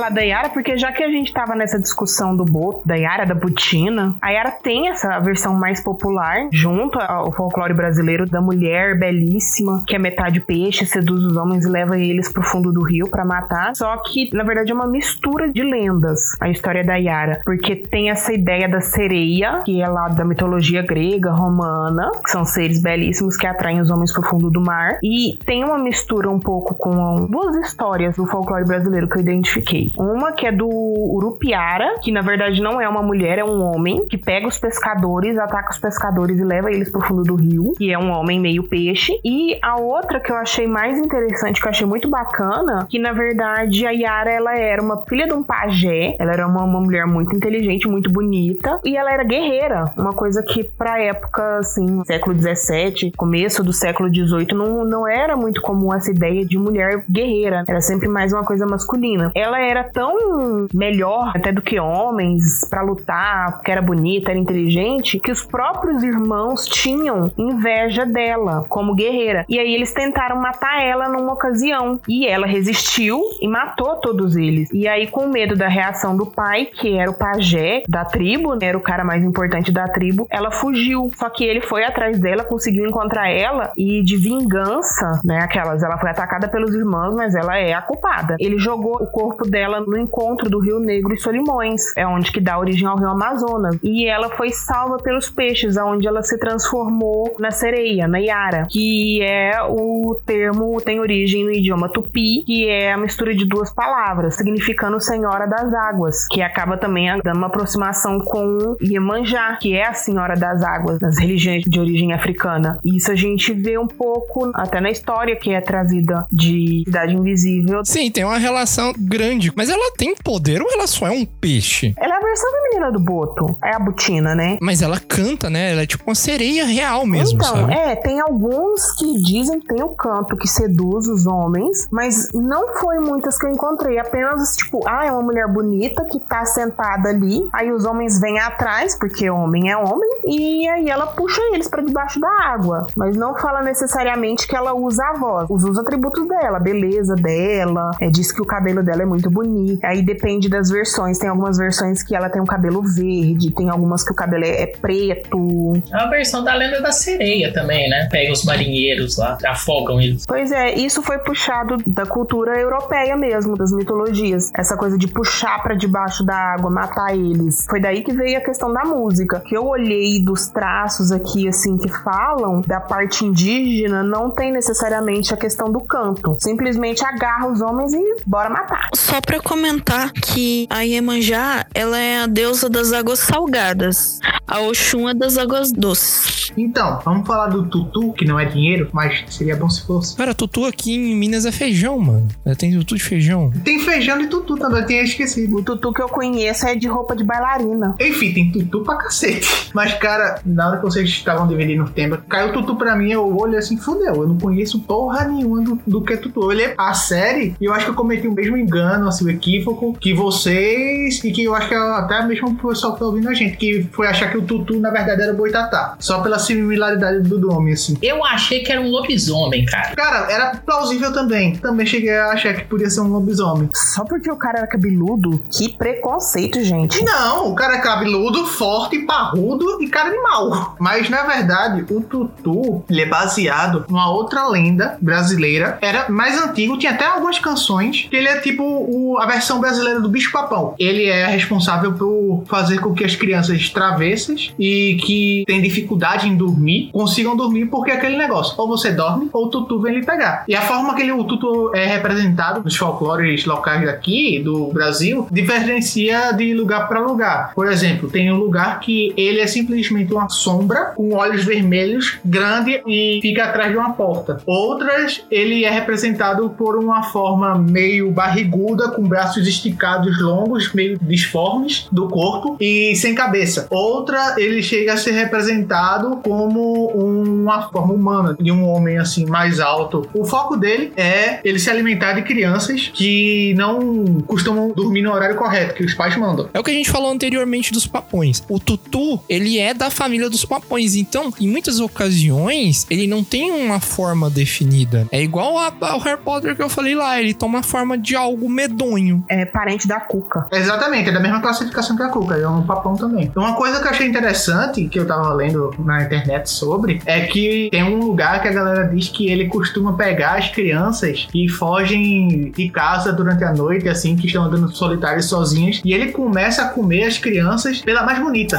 Falar da Yara, porque já que a gente tava nessa discussão do Boto, da Yara, da Butina, a Yara tem essa versão mais popular, junto ao folclore brasileiro, da mulher belíssima, que é metade peixe, seduz os homens e leva eles pro fundo do rio para matar. Só que, na verdade, é uma mistura de lendas, a história da Yara, porque tem essa ideia da sereia, que é lá da mitologia grega, romana, que são seres belíssimos que atraem os homens pro fundo do mar, e tem uma mistura um pouco com duas histórias do folclore brasileiro que eu identifiquei. Uma que é do Urupiara, que na verdade não é uma mulher, é um homem que pega os pescadores, ataca os pescadores e leva eles pro fundo do rio, e é um homem meio peixe. E a outra que eu achei mais interessante, que eu achei muito bacana, que na verdade a Yara ela era uma filha de um pajé, ela era uma, uma mulher muito inteligente, muito bonita, e ela era guerreira, uma coisa que pra época, assim, século 17, começo do século 18, não, não era muito comum essa ideia de mulher guerreira, era sempre mais uma coisa masculina. Ela era tão melhor até do que homens para lutar, porque era bonita, era inteligente, que os próprios irmãos tinham inveja dela como guerreira. E aí eles tentaram matar ela numa ocasião. E ela resistiu e matou todos eles. E aí, com medo da reação do pai, que era o pajé da tribo, né, era o cara mais importante da tribo, ela fugiu. Só que ele foi atrás dela, conseguiu encontrar ela e de vingança, né, aquelas, ela foi atacada pelos irmãos, mas ela é a culpada. Ele jogou o corpo dela no encontro do Rio Negro e Solimões, é onde que dá origem ao Rio Amazonas. E ela foi salva pelos peixes, aonde ela se transformou na sereia, na Yara, que é o termo tem origem no idioma tupi, que é a mistura de duas palavras, significando Senhora das Águas, que acaba também dando uma aproximação com Iemanjá, que é a Senhora das Águas nas religiões de origem africana. Isso a gente vê um pouco até na história que é trazida de Cidade Invisível. Sim, tem uma relação grande, mas ela tem poder ou ela só é um peixe? Ela é a versão feminina do Boto, é a Butina, né? Mas ela canta, né? Ela é tipo uma sereia real mesmo, então, sabe? é, tem alguns que dizem que tem o canto que seduz os homens, mas não foi muitas que eu encontrei. Apenas, tipo, ah, é uma mulher bonita que tá sentada ali, aí os homens vêm atrás, porque homem é homem, e aí ela puxa eles para debaixo da água. Mas não fala necessariamente que ela usa a voz, usa os atributos dela, a beleza dela, é, diz que o cabelo dela é muito bonito. Aí depende das versões, tem algumas versões que ela tem um cabelo verde, tem algumas que o cabelo é, é preto. É uma versão da lenda da sereia também, né? Pega os marinheiros lá, afogam eles. Pois é, isso foi puxado da cultura europeia mesmo, das mitologias. Essa coisa de puxar para debaixo da água, matar eles. Foi daí que veio a questão da música. Que eu olhei dos traços aqui, assim, que falam da parte indígena, não tem necessariamente a questão do canto. Simplesmente agarra os homens e bora matar. Só pra comentar que a Iemanjá, ela é a deusa das águas salgadas. A Oxum é das águas doces. Então, vamos falar do tutu, que não é dinheiro, mas seria bom se fosse. Cara, tutu aqui em Minas é feijão, mano. É, Tem tutu de feijão. Tem feijão e tutu também, eu tinha esquecido. O tutu que eu conheço é de roupa de bailarina. Enfim, tem tutu pra cacete. Mas, cara, na hora que vocês estavam dividindo o tema, caiu tutu pra mim, eu olhei assim, fudeu. Eu não conheço porra nenhuma do, do que é tutu. Eu olhei a série e eu acho que eu cometi o mesmo engano, assim, equívoco que vocês e que eu acho que até mesmo o pessoal que tá ouvindo a gente, que foi achar que o tutu, na verdade, era o boitatá. Só pela similaridade do nome, assim. Eu achei que era um lobisomem, cara. Cara, era plausível também. Também cheguei a achar que podia ser um lobisomem. Só porque o cara era cabeludo? Que preconceito, gente. Não, o cara é cabeludo, forte, parrudo e cara de mal. Mas na verdade, o Tutu ele é baseado numa outra lenda brasileira. Era mais antigo, tinha até algumas canções. Que ele é tipo o- a versão brasileira do bicho papão. Ele é responsável por fazer com que as crianças travessas e que têm dificuldade em dormir consigam dormir porque é aquele negócio. Ou você dorme ou o Tutu vem lhe pegar. E a forma que ele, o Tutu é representado nos folclores locais daqui do Brasil diferencia de lugar para lugar. Por exemplo, tem um lugar que ele é simplesmente uma sombra com olhos vermelhos, grande e fica atrás de uma porta. Outras, ele é representado por uma forma meio barriguda, com braços esticados longos, meio disformes do corpo e sem cabeça. Outra, ele chega a ser representado como uma forma humana de um homem assim mais alto. O foco dele é ele se alimentar de crianças que não costumam dormir no horário correto, que os pais mandam. É o que a gente falou anteriormente dos papões. O tutu, ele é da família dos papões. Então, em muitas ocasiões, ele não tem uma forma definida. É igual ao Harry Potter que eu falei lá. Ele toma a forma de algo medonho. É parente da cuca. Exatamente, é da mesma classificação que a Cuca, é um papão também. Uma coisa que eu achei interessante, que eu tava lendo na internet sobre, é que tem um lugar que a galera diz que ele costuma pegar as crianças que fogem de casa durante a noite, assim, que estão andando solitárias sozinhas, e ele começa a comer as crianças pela mais bonita,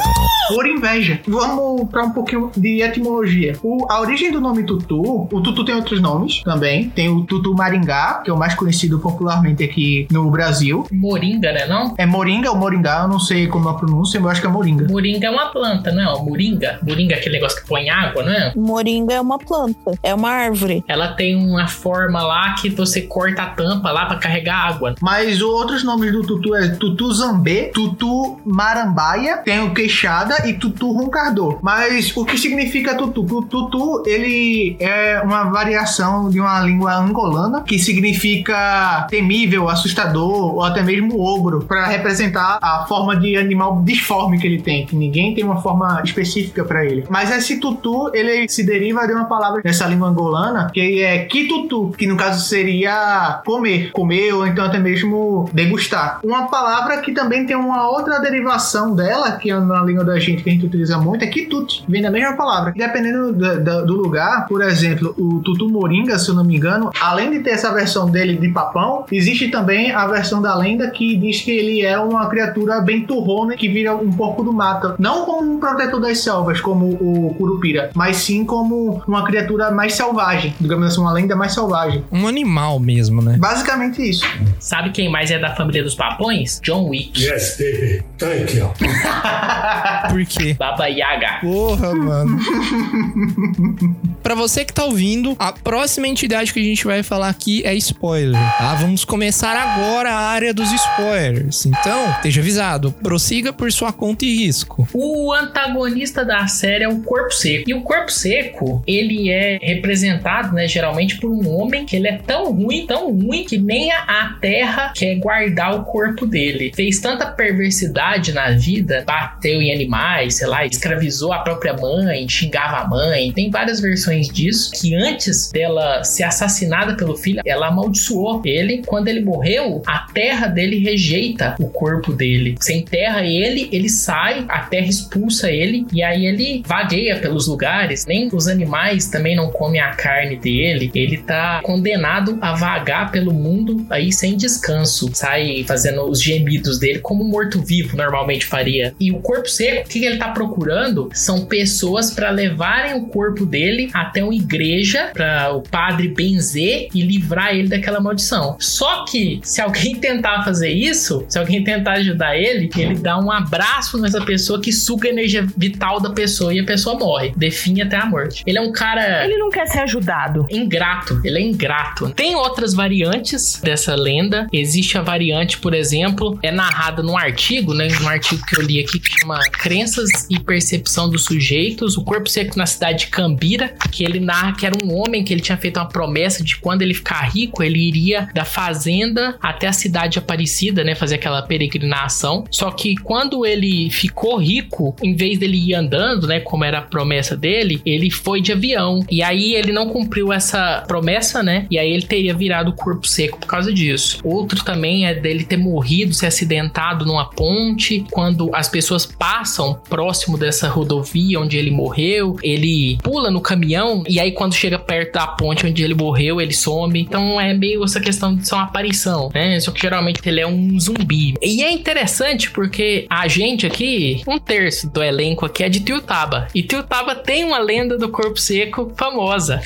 por inveja. Vamos pra um pouquinho de etimologia. O- a origem do nome Tutu, o Tutu tem outros nomes também, tem o Tutu Maringá, que é o mais conhecido popularmente aqui no Brasil, Moringa, né? Não? é moringa ou moringá, eu não sei como é a pronúncia, mas eu acho que é moringa. Moringa é uma planta, não é? Moringa. Moringa é aquele negócio que põe água, não é? Moringa é uma planta, é uma árvore. Ela tem uma forma lá que você corta a tampa lá pra carregar água. Mas os outros nomes do tutu é tutu zambê, tutu marambaia, tem o queixada e tutu roncador. Mas o que significa tutu? O tutu, ele é uma variação de uma língua angolana que significa temível, assustador ou até mesmo ogro, para representar a forma de animal disforme que ele tem, que ninguém tem uma forma específica para ele. Mas esse tutu, ele se deriva de uma palavra nessa língua angolana que é kitutu, que no caso seria comer, comer ou então até mesmo degustar. Uma palavra que também tem uma outra derivação dela, que é na língua da gente que a gente utiliza muito, é kitut, vem da mesma palavra. Dependendo da- da- do lugar, por exemplo, o tutu moringa, se eu não me engano, além de ter essa versão dele de papão, existe também versão da lenda que diz que ele é uma criatura bem turrona que vira um porco do mato. Não como um protetor das selvas, como o curupira, mas sim como uma criatura mais selvagem, digamos assim, uma lenda mais selvagem. Um animal mesmo, né? Basicamente isso. Sabe quem mais é da família dos papões? John Wick. Yes, baby. Thank you. [LAUGHS] Por quê? Baba Yaga. Porra, mano. [LAUGHS] Pra você que tá ouvindo, a próxima entidade que a gente vai falar aqui é spoiler, tá? Vamos começar agora a área dos spoilers. Então, esteja avisado, prossiga por sua conta e risco. O antagonista da série é o Corpo Seco. E o Corpo Seco, ele é representado, né, geralmente por um homem que ele é tão ruim, tão ruim, que nem a Terra quer guardar o corpo dele. Fez tanta perversidade na vida, bateu em animais, sei lá, escravizou a própria mãe, xingava a mãe. Tem várias versões disso, que antes dela ser assassinada pelo filho, ela amaldiçoou ele. Quando ele morreu, a terra dele rejeita o corpo dele. Você enterra ele, ele sai, a terra expulsa ele e aí ele vagueia pelos lugares. Nem os animais também não comem a carne dele. Ele tá condenado a vagar pelo mundo aí sem descanso. Sai fazendo os gemidos dele como um morto-vivo normalmente faria. E o corpo seco, o que ele tá procurando? São pessoas para levarem o corpo dele até uma igreja para o padre benzer e livrar ele daquela maldição. Só que se alguém tentar fazer isso, se alguém tentar ajudar ele, ele dá um abraço nessa pessoa que suga a energia vital da pessoa e a pessoa morre, definha até a morte. Ele é um cara Ele não quer ser ajudado. ingrato, ele é ingrato. Tem outras variantes dessa lenda. Existe a variante, por exemplo, é narrada num artigo, né? Um artigo que eu li aqui que chama Crenças e Percepção dos Sujeitos. O corpo seco na cidade de Cambira, que ele narra que era um homem que ele tinha feito uma promessa de quando ele ficar rico, ele iria da fazenda até a cidade de Aparecida, né? Fazer aquela peregrinação. Só que quando ele ficou rico, em vez dele ir andando, né? Como era a promessa dele, ele foi de avião. E aí ele não cumpriu essa promessa, né? E aí ele teria virado corpo seco por causa disso. Outro também é dele ter morrido, se acidentado numa ponte. Quando as pessoas passam próximo dessa rodovia onde ele morreu, ele pula no caminhão e aí quando chega perto da ponte onde ele morreu, ele some. Então é meio essa questão de ser uma aparição, né? Só que geralmente ele é um zumbi. E é interessante porque a gente aqui, um terço do elenco aqui é de Tiutaba. E Tiutaba tem uma lenda do corpo seco famosa.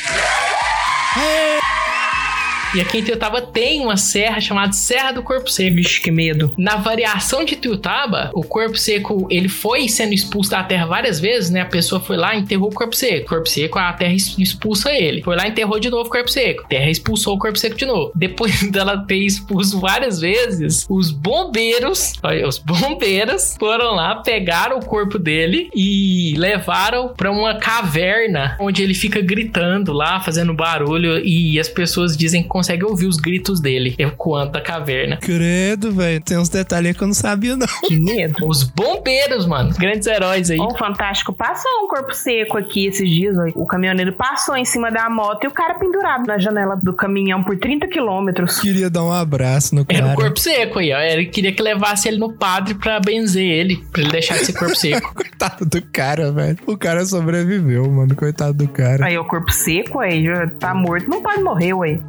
E aqui em Tuiutaba tem uma serra chamada Serra do Corpo Seco. Vixe, que medo. Na variação de Tuiutaba, o corpo seco, ele foi sendo expulso da terra várias vezes, né? A pessoa foi lá e enterrou o corpo seco. Corpo seco, a terra expulsa ele. Foi lá e enterrou de novo o corpo seco. Terra expulsou o corpo seco de novo. Depois [LAUGHS] dela ter expulso várias vezes, os bombeiros, olha, os bombeiros foram lá, pegaram o corpo dele e levaram pra uma caverna onde ele fica gritando lá, fazendo barulho e as pessoas dizem que conseguem ouvir os gritos dele ecoando da caverna. Credo, velho. Tem uns detalhes aí que eu não sabia, não. Que medo. Os bombeiros, mano. Grandes heróis aí. Ó, o Fantástico passou um corpo seco aqui esses dias. ó. O caminhoneiro passou em cima da moto e o cara pendurado na janela do caminhão por 30 quilômetros. Queria dar um abraço no Era cara. o corpo seco aí, ó. Ele queria que levasse ele no padre pra benzer ele, pra ele deixar de ser corpo seco. [LAUGHS] Coitado do cara, velho. O cara sobreviveu, mano. Coitado do cara. Aí o corpo seco, aí já tá morto. Não pode morrer, ué.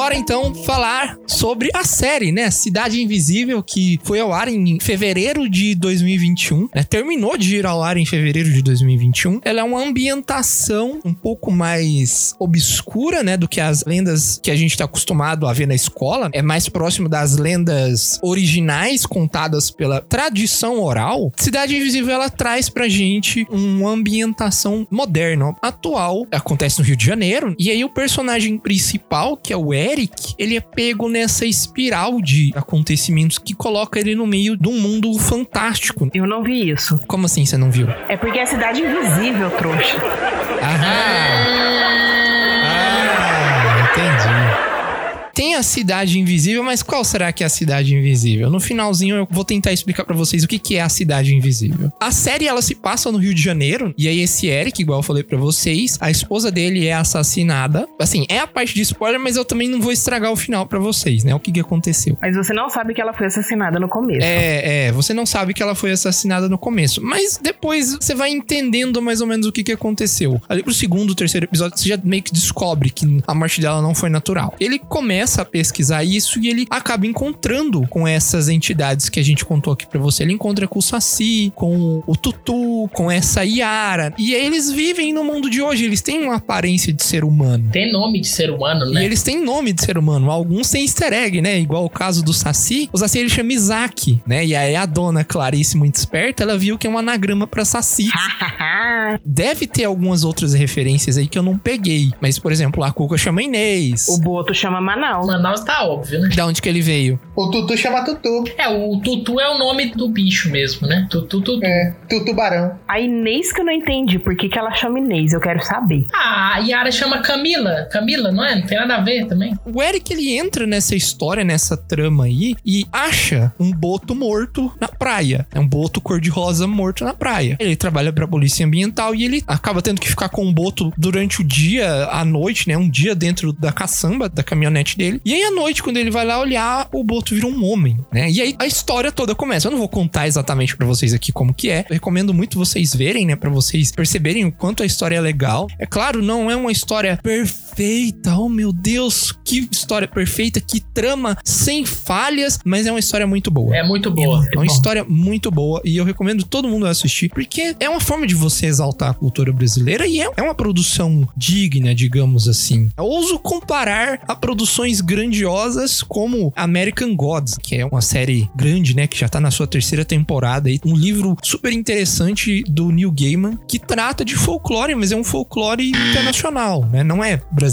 Agora, então, falar sobre a série, né? Cidade Invisível, que foi ao ar em fevereiro de 2021, né? Terminou de ir ao ar em fevereiro de 2021. Ela é uma ambientação um pouco mais obscura, né? Do que as lendas que a gente tá acostumado a ver na escola. É mais próximo das lendas originais contadas pela tradição oral. Cidade Invisível, ela traz pra gente uma ambientação moderna, atual. Acontece no Rio de Janeiro. E aí o personagem principal, que é o Eric, ele é pego nessa espiral de acontecimentos que coloca ele no meio de um mundo fantástico. Eu não vi isso. Como assim você não viu? É porque é cidade invisível, trouxa. Aham. Ah, Tem a cidade invisível, mas qual será que é a cidade invisível? No finalzinho eu vou tentar explicar pra vocês o que que é a cidade invisível. A série ela se passa no Rio de Janeiro e aí esse Eric, igual eu falei pra vocês, a esposa dele é assassinada. Assim, é a parte de spoiler, mas eu também não vou estragar o final pra vocês, né? O que que aconteceu? Mas você não sabe que ela foi assassinada no começo. É, é, você não sabe que ela foi assassinada no começo, mas depois você vai entendendo mais ou menos o que, que aconteceu. Ali pro segundo, terceiro episódio, você já meio que descobre que a morte dela não foi natural. Ele começa a pesquisar isso e ele acaba encontrando com essas entidades que a gente contou aqui pra você. Ele encontra com o Saci, com o Tutu, com essa Yara. E aí eles vivem no mundo de hoje, eles têm uma aparência de ser humano. Tem nome de ser humano, E né? eles têm nome de ser humano. Alguns têm easter egg, né? Igual o caso do Saci. O Saci ele chama Isaac, né? E aí a dona Clarice, muito esperta, ela viu que é um anagrama pra Saci. [LAUGHS] Deve ter algumas outras referências aí que eu não peguei. Mas, por exemplo, a Cuca chama Inês. o Boto chama Manaus. Manaus tá óbvio, né? Da onde que ele veio? O Tutu chama Tutu. É, o Tutu é o nome do bicho mesmo, né? Tutu, Tutu. É, Tutubarão. A Inês que eu não entendi. Por que, que ela chama Inês? Eu quero saber. Ah, a Yara chama Camila. Camila, não é? Não tem nada a ver também. O Eric, ele entra nessa história, nessa trama aí, e acha um boto morto na praia. É um boto cor-de-rosa morto na praia. Ele trabalha pra polícia ambiental e ele acaba tendo que ficar com o boto durante o dia, à noite, né? Um dia dentro da caçamba, da caminhonete dele. E aí, à noite, quando ele vai lá olhar, o boto vira um homem, né? E aí, a história toda começa. Eu não vou contar exatamente pra vocês aqui como que é. Eu recomendo muito vocês verem, né? Pra vocês perceberem o quanto a história é legal. É claro, não é uma história perfeita. Oh, meu Deus, que história perfeita, que trama sem falhas, mas é uma história muito boa. É muito boa. É uma história muito boa e eu recomendo todo mundo assistir, porque é uma forma de você exaltar a cultura brasileira e é, é uma produção digna, digamos assim. Eu ouso comparar a produções grandiosas como American Gods, que é uma série grande, né, que já tá na sua terceira temporada aí, um livro super interessante do Neil Gaiman que trata de folclore, mas é um folclore internacional, né? Não é brasileiro.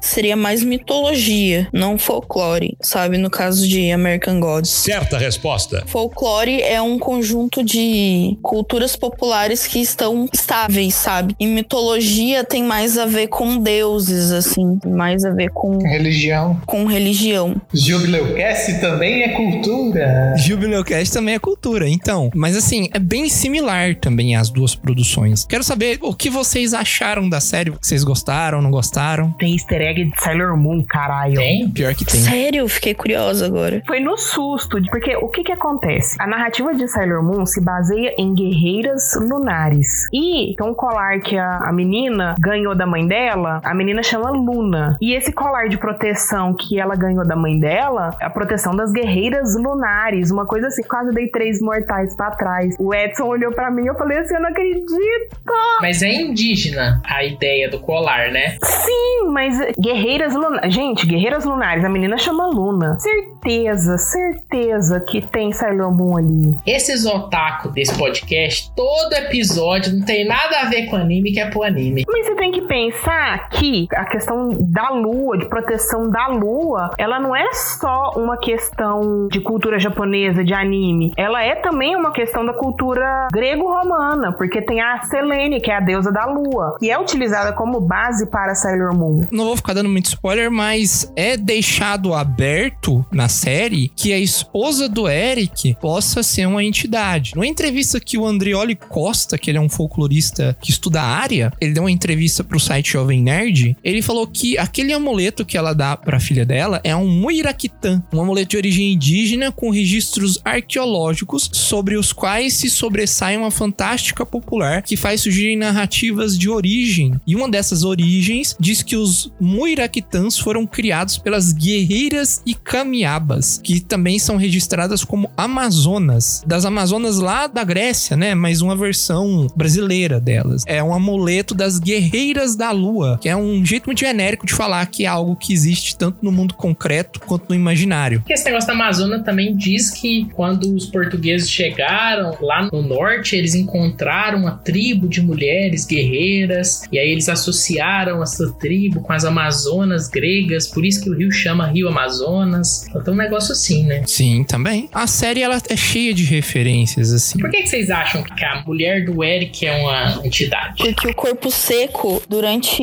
Seria mais mitologia, não folclore, sabe? No caso de American Gods. Certa resposta. Folclore é um conjunto de culturas populares que estão estáveis, sabe? E mitologia tem mais a ver com deuses, assim, tem mais a ver com, Religião. com religião. Jubileucast também é cultura. Jubileucast também é cultura, então. Mas assim, é bem similar também as duas produções. Quero saber o que vocês acharam da série. Vocês gostaram, não gostaram? Moon. Tem easter egg de Sailor Moon, caralho. Tem? Pior que tem. Sério, fiquei curiosa agora. Foi no susto, porque o que que acontece? A narrativa de Sailor Moon se baseia em guerreiras lunares. E tem um colar que a, a menina ganhou da mãe dela, a menina chama Luna. E esse colar de proteção que ela ganhou da mãe dela, é a proteção das guerreiras lunares, uma coisa assim, quase dei três mortais pra trás. O Edson olhou pra mim e eu falei assim, eu não acredito. Mas é indígena a ideia do colar, né? Sim, mas guerreiras lunares. Gente, guerreiras lunares, a menina chama Luna. Certeza, certeza que tem Sailor Moon ali. Esses otaku desse podcast, todo episódio não tem nada a ver com anime que é pro anime. Mas você tem que pensar que a questão da lua, de proteção da lua, ela não é só uma questão de cultura japonesa, de anime. Ela é também uma questão da cultura grego-romana, porque tem a Selene, que é a deusa da lua, e é utilizada como base para Sailor Moon. Não vou ficar dando muito spoiler, mas é deixado aberto na série que a esposa do Eric possa ser uma entidade. Numa entrevista que o Andrioli Costa, que ele é um folclorista que estuda a área, ele deu uma entrevista pro site Jovem Nerd, ele falou que aquele amuleto que ela dá pra filha dela é um Muirakitan, um amuleto de origem indígena com registros arqueológicos sobre os quais se sobressai uma fantástica popular que faz surgirem narrativas de origem. E uma dessas origens diz que os Muirakitãs foram criados pelas guerreiras e camiabas, que também são registradas como Amazonas, das Amazonas lá da Grécia, né? Mas uma versão brasileira delas. É um amuleto das guerreiras da lua, que é um jeito muito genérico de falar que é algo que existe tanto no mundo concreto quanto no imaginário. Esse negócio da Amazônia também diz que quando os portugueses chegaram lá no norte, eles encontraram uma tribo de mulheres guerreiras, e aí eles associaram essa tribo com as Amazonas gregas, por isso que o rio chama Rio Amazonas. Então tem um negócio assim, né? Sim, também. A série ela é cheia de referências assim. Por que, que vocês acham que a mulher do Eric é uma entidade? Porque o corpo seco, durante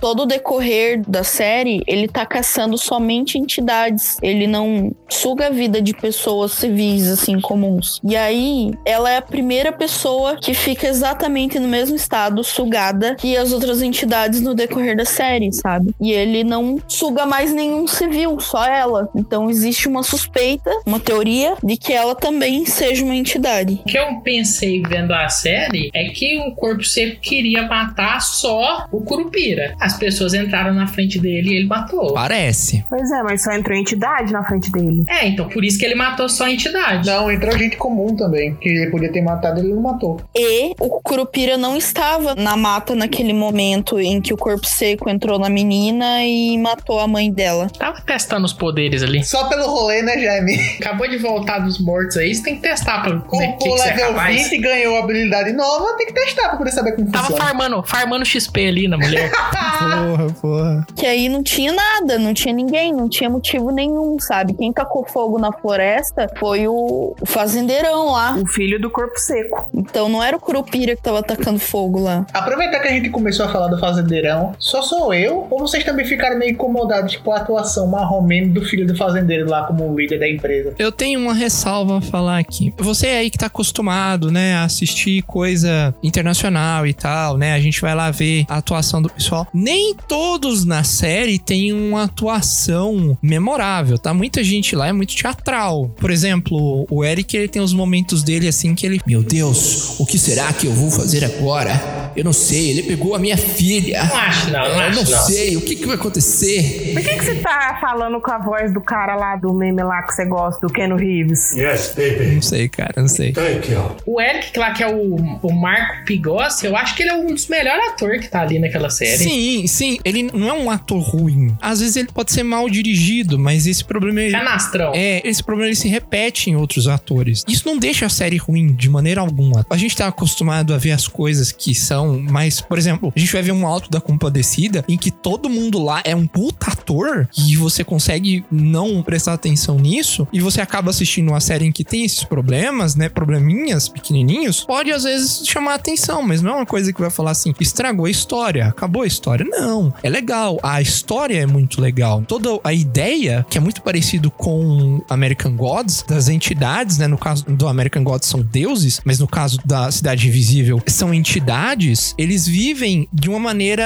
todo o decorrer da série, ele tá caçando somente entidades. Ele não suga a vida de pessoas civis, assim, comuns. E aí, ela é a primeira pessoa que fica exatamente no mesmo estado, sugada, que as outras entidades no decorrer da série, sabe? E ele não suga mais nenhum civil, só ela. Então existe uma suspeita, uma teoria, de que ela também seja uma entidade. O que eu pensei vendo a série é que o corpo seco queria matar só o Curupira. As pessoas entraram na frente dele e ele matou. Parece. Pois é, mas só entrou entidade na frente dele. É, então por isso que ele matou só a entidade. Não, entrou gente comum também. Que ele podia ter matado, ele não matou. E o Curupira não estava na mata naquele momento em que o corpo seco entrou na menina e matou a mãe dela. Tava testando os poderes ali. Só pelo rolê, né, Jaime? Acabou de voltar dos mortos aí, você tem que testar pra como é O, que, o que você é level capaz. 20 ganhou habilidade nova, tem que testar pra poder saber como Tava funciona. farmando, farmando XP ali na mulher. [LAUGHS] Porra, porra. Que aí não tinha nada, não tinha ninguém, não tinha motivo nenhum, sabe? Quem tacou fogo na floresta foi o, fazendeirão lá. O filho do corpo seco. Então não era o Curupira que tava tacando fogo lá. Aproveitar que a gente começou a falar do fazendeirão, só sou eu? Ou vocês também ficaram meio incomodados, tipo, a atuação marromeno do filho do fazendeiro lá como líder da empresa? Eu tenho uma ressalva a falar aqui. Você aí que tá acostumado, né, a assistir coisa internacional e tal, né? A gente vai lá ver a atuação do pessoal. Nem todos na série têm uma atuação memorável, tá? Muita gente lá é muito teatral. Por exemplo, o Eric, ele tem os momentos dele assim que ele, meu Deus, o que será que eu vou fazer agora? Eu não sei, ele pegou a minha filha. Não acho não, não Eu acho não não. sei, o que que vai acontecer? Por que, que você tá falando com a voz do cara lá do meme lá que você gosta, do Ken Reeves? Yes, baby. Não sei, cara, não sei. Thank you. O Eric, lá que é o, o Marco Pigossi, eu acho que ele é um dos melhores atores que tá ali naquela série. Sim, sim. Ele não é um ator ruim. Às vezes ele pode ser mal dirigido, mas esse problema é. Canastrão. É, esse problema ele se repete em outros atores. Isso não deixa a série ruim de maneira alguma. A gente tá acostumado a ver as coisas que são mais. Por exemplo, a gente vai ver um alto da compadecida que todo mundo lá é um puta ator e você consegue não prestar atenção nisso e você acaba assistindo uma série em que tem esses problemas, né? Probleminhas pequenininhos, pode às vezes chamar atenção, mas não é uma coisa que vai falar assim, estragou a história, acabou a história. Não, é legal. A história é muito legal. Toda a ideia, que é muito parecido com American Gods, das entidades, né? No caso do American Gods são deuses, mas no caso da Cidade Invisível são entidades. eles vivem de uma maneira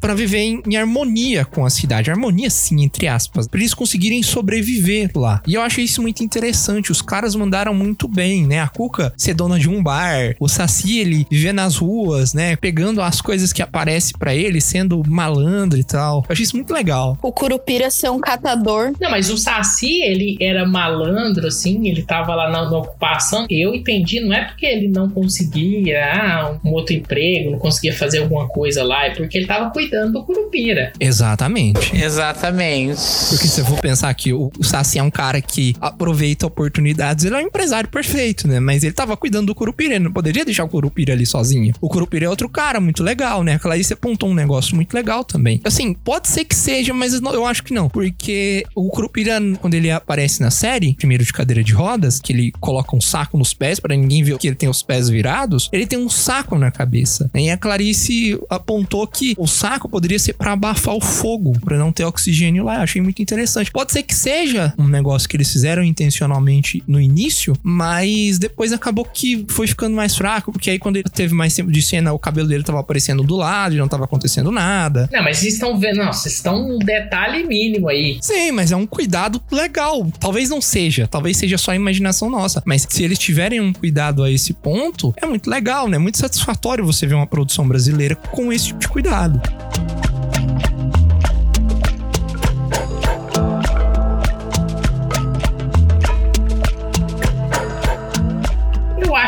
para viver em, em harmonia com a cidade. Harmonia, sim, entre aspas. Pra eles conseguirem sobreviver lá. E eu achei isso muito interessante. Os caras mandaram muito bem, né? A Cuca ser dona de um bar, o Saci, ele viver nas ruas, né? Pegando as coisas que aparecem para ele, sendo malandro e tal. Eu achei isso muito legal. O Curupira ser um catador. Não, mas o Saci, ele era malandro, assim, ele tava lá na, na ocupação. Eu entendi, não é porque ele não conseguia ah, um outro emprego, não conseguia fazer alguma coisa lá, é porque ele tava cuidando do Curupira. Exatamente. Exatamente. Porque se eu for pensar que o o Saci é um cara que aproveita oportunidades, ele é um empresário perfeito, né? Mas ele tava cuidando do Curupira, ele não poderia deixar o Curupira ali sozinho. O Curupira é outro cara muito legal, né? A Clarice apontou um negócio muito legal também. Assim, pode ser que seja, mas eu acho que não. Porque o Curupira, quando ele aparece na série, primeiro de cadeira de rodas, que ele coloca um saco nos pés pra ninguém ver que ele tem os pés virados, ele tem um saco na cabeça. E a Clarice apontou que o saco poderia ser pra abafar o fogo, pra não ter oxigênio lá. Eu achei muito interessante. Pode ser que seja um negócio que eles fizeram intencionalmente no início, mas depois acabou que foi ficando mais fraco, porque aí quando ele teve mais tempo de cena, o cabelo dele tava aparecendo do lado e não tava acontecendo nada. Não, mas vocês estão vendo, não, vocês estão um detalhe mínimo aí. Sim, mas é um cuidado legal. Talvez não seja, talvez seja só a imaginação nossa. Mas se eles tiverem um cuidado a esse ponto, é muito legal, né? Muito satisfatório você ver uma produção brasileira com esse tipo de cuidado.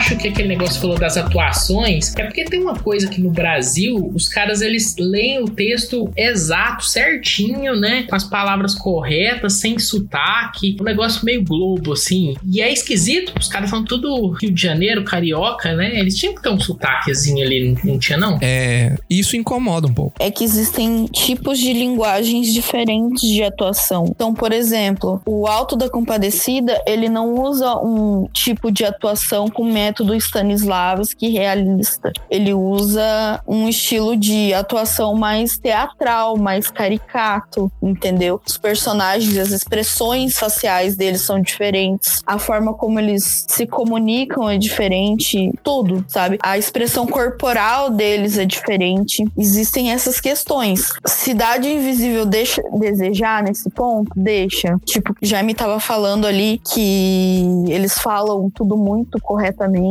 Acho que aquele negócio que falou das atuações é porque tem uma coisa que no Brasil os caras eles leem o texto exato, certinho, né? Com as palavras corretas, sem sotaque. Um negócio meio globo, assim. E é esquisito, os caras são tudo Rio de Janeiro, carioca, né? Eles tinham que ter um sotaquezinho ali, não tinha não? É, isso incomoda um pouco. É que existem tipos de linguagens diferentes de atuação. Então, por exemplo, o Alto da Compadecida, ele não usa um tipo de atuação com método Stanislavski realista. Ele usa um estilo de atuação mais teatral, mais caricato, entendeu? Os personagens, as expressões faciais deles são diferentes. A forma como eles se comunicam é diferente. Tudo, sabe? A expressão corporal deles é diferente. Existem essas questões. Cidade Invisível deixa desejar nesse ponto? Deixa. Tipo, Jaime tava falando ali que eles falam tudo muito corretamente.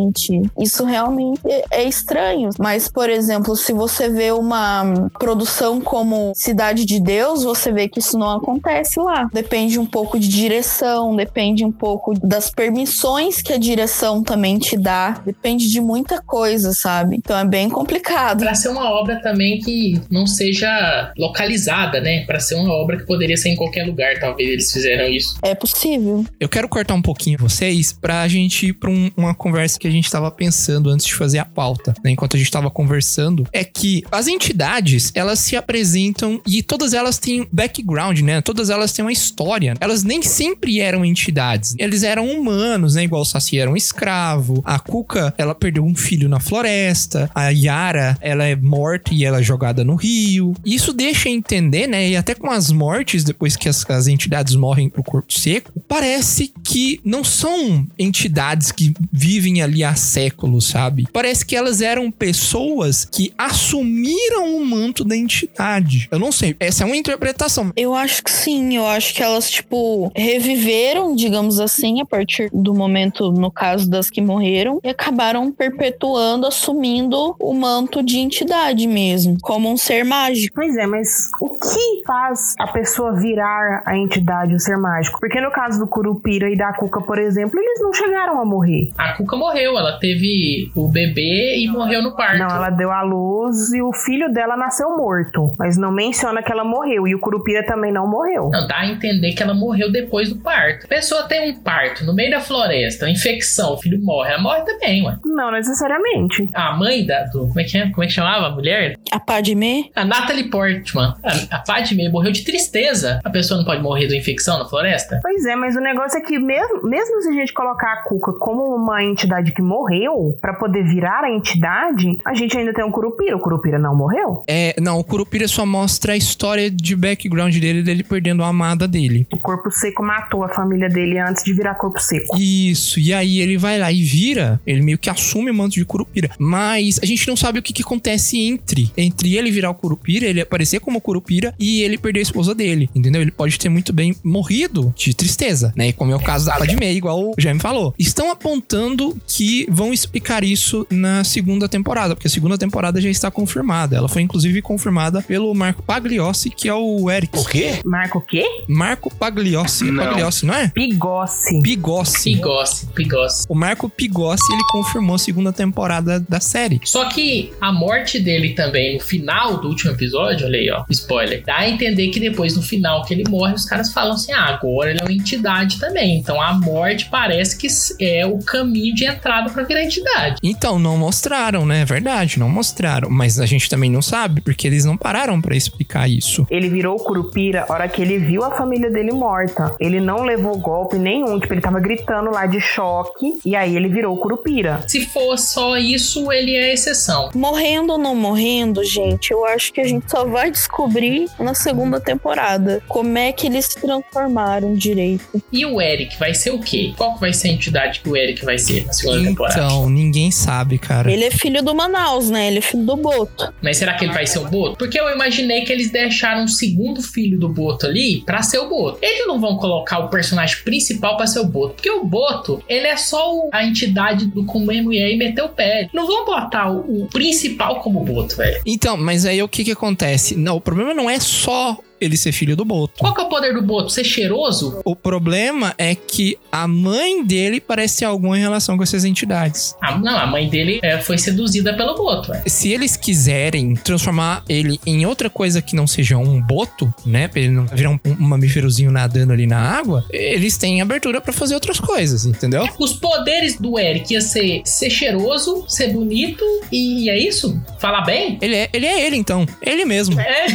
Isso realmente é- é estranho. Mas, por exemplo, se você vê uma produção como Cidade de Deus, você vê que isso não acontece lá. Depende um pouco de direção, depende um pouco das permissões que a direção também te dá. Depende de muita coisa, sabe? Então é bem complicado. Pra ser uma obra também que não seja localizada, né? Pra ser uma obra que poderia ser em qualquer lugar, talvez eles fizeram isso. É possível. Eu quero cortar um pouquinho vocês pra gente ir pra um- uma conversa que a gente tava pensando antes de fazer a pauta, né? Enquanto a gente tava conversando, é que as entidades, elas se apresentam e todas elas têm background, né? Todas elas têm uma história. Elas nem sempre eram entidades. Eles eram humanos, né? Igual o Saci era um escravo. A Cuca, ela perdeu um filho na floresta. A Yara, ela é morta e ela é jogada no rio. Isso deixa entender, né? E até com as mortes, depois que as, as entidades morrem pro corpo seco, parece que não são entidades que vivem ali há séculos, sabe? Parece que elas eram pessoas que assumiram o manto da entidade. Eu não sei, essa é uma interpretação. Eu acho que sim, eu acho que elas, tipo, reviveram, digamos assim, a partir do momento, no caso das que morreram, e acabaram perpetuando, assumindo o manto de entidade mesmo, como um ser mágico. Pois é, mas o que faz a pessoa virar a entidade, o ser mágico? Porque no caso do Curupira e da Cuca, por exemplo, eles não chegaram a morrer. A Cuca morreu, ela teve o bebê e morreu no parto. Não, ela deu à luz e o filho dela nasceu morto. Mas não menciona que ela morreu. E o Curupira também não morreu. Não, dá a entender que ela morreu depois do parto. A pessoa tem um parto no meio da floresta, uma infecção, o filho morre, ela morre também, ué. Não necessariamente. A mãe da. Do, como, é que é? como é que chamava a mulher? A Padmé? A Natalie Portman. A, a Padme morreu de tristeza. A pessoa não pode morrer de uma infecção na floresta? Pois é, mas o negócio é que mesmo, mesmo se a gente colocar a Cuca como uma entidade que morreu pra poder virar a entidade, a gente ainda tem um Curupira. O Curupira não morreu? É, não, o Curupira só mostra a história de background dele, dele perdendo a amada dele. O corpo seco matou a família dele antes de virar corpo seco. Isso, e aí ele vai lá e vira, ele meio que assume o manto de Curupira. Mas a gente não sabe o que, que acontece entre entre ele virar o Curupira, ele aparecer como Curupira e ele perder a esposa dele, entendeu? Ele pode ter muito bem morrido de tristeza, né? Como é o caso da Padmé, igual o Jaime falou. Estão apontando que vão explicar isso na segunda temporada, porque a segunda temporada já está confirmada. Ela foi inclusive confirmada pelo Marco Pagliossi, que é o Eric. O quê? Marco o quê? Marco Pagliossi. Não. Pagliossi, não é? Pigossi. Pigossi. Pigossi, Pigossi. O Marco Pigossi, ele confirmou a segunda temporada da série. Só que a morte dele também, no final do último episódio, olha aí, ó, spoiler, dá a entender que depois, no final que ele morre, os caras falam assim: ah, agora ele é uma entidade também. Então a morte parece que é o caminho de entrada pra virar entidade. Então, não mostraram, né? É verdade, não mostraram. Mas a gente também não sabe, porque eles não pararam pra explicar isso. Ele virou o Curupira a hora que ele viu a família dele morta. Ele não levou golpe nenhum, tipo, ele tava gritando lá de choque, e aí ele virou o Curupira. Se for só isso, ele é exceção. Morrendo ou não morrendo, gente, eu acho que a gente só vai descobrir na segunda temporada como é que eles se transformaram direito. E o Eric vai ser o quê? Qual que vai ser a entidade que o Eric vai ser na segunda temporada? Então, ninguém sabe, cara. Ele é filho do Manaus, né? Ele é filho do Boto. Mas será que ele vai ser o Boto? Porque eu imaginei que eles deixaram o segundo filho do Boto ali pra ser o Boto. Eles não vão colocar o personagem principal pra ser o Boto. Porque o Boto, ele é só o- a entidade do mulher e meter o pé. Não vão botar o, o principal como Boto, velho. Então, mas aí o que que acontece? Não, o problema não é só ele ser filho do Boto. Qual que é o poder do Boto? Ser cheiroso? O problema é que a mãe dele parece ter alguma relação com essas entidades. Ah, não, a mãe dele é, foi seduzida pelo Boto, velho. Se eles quiserem transformar ele em outra coisa que não seja um boto, né? Pra ele não virar um, um mamíferozinho nadando ali na água, eles têm abertura pra fazer outras coisas, entendeu? Os poderes do Eric ia ser ser cheiroso, ser bonito e é isso? Falar bem? Ele é ele, é ele então. Ele mesmo. É,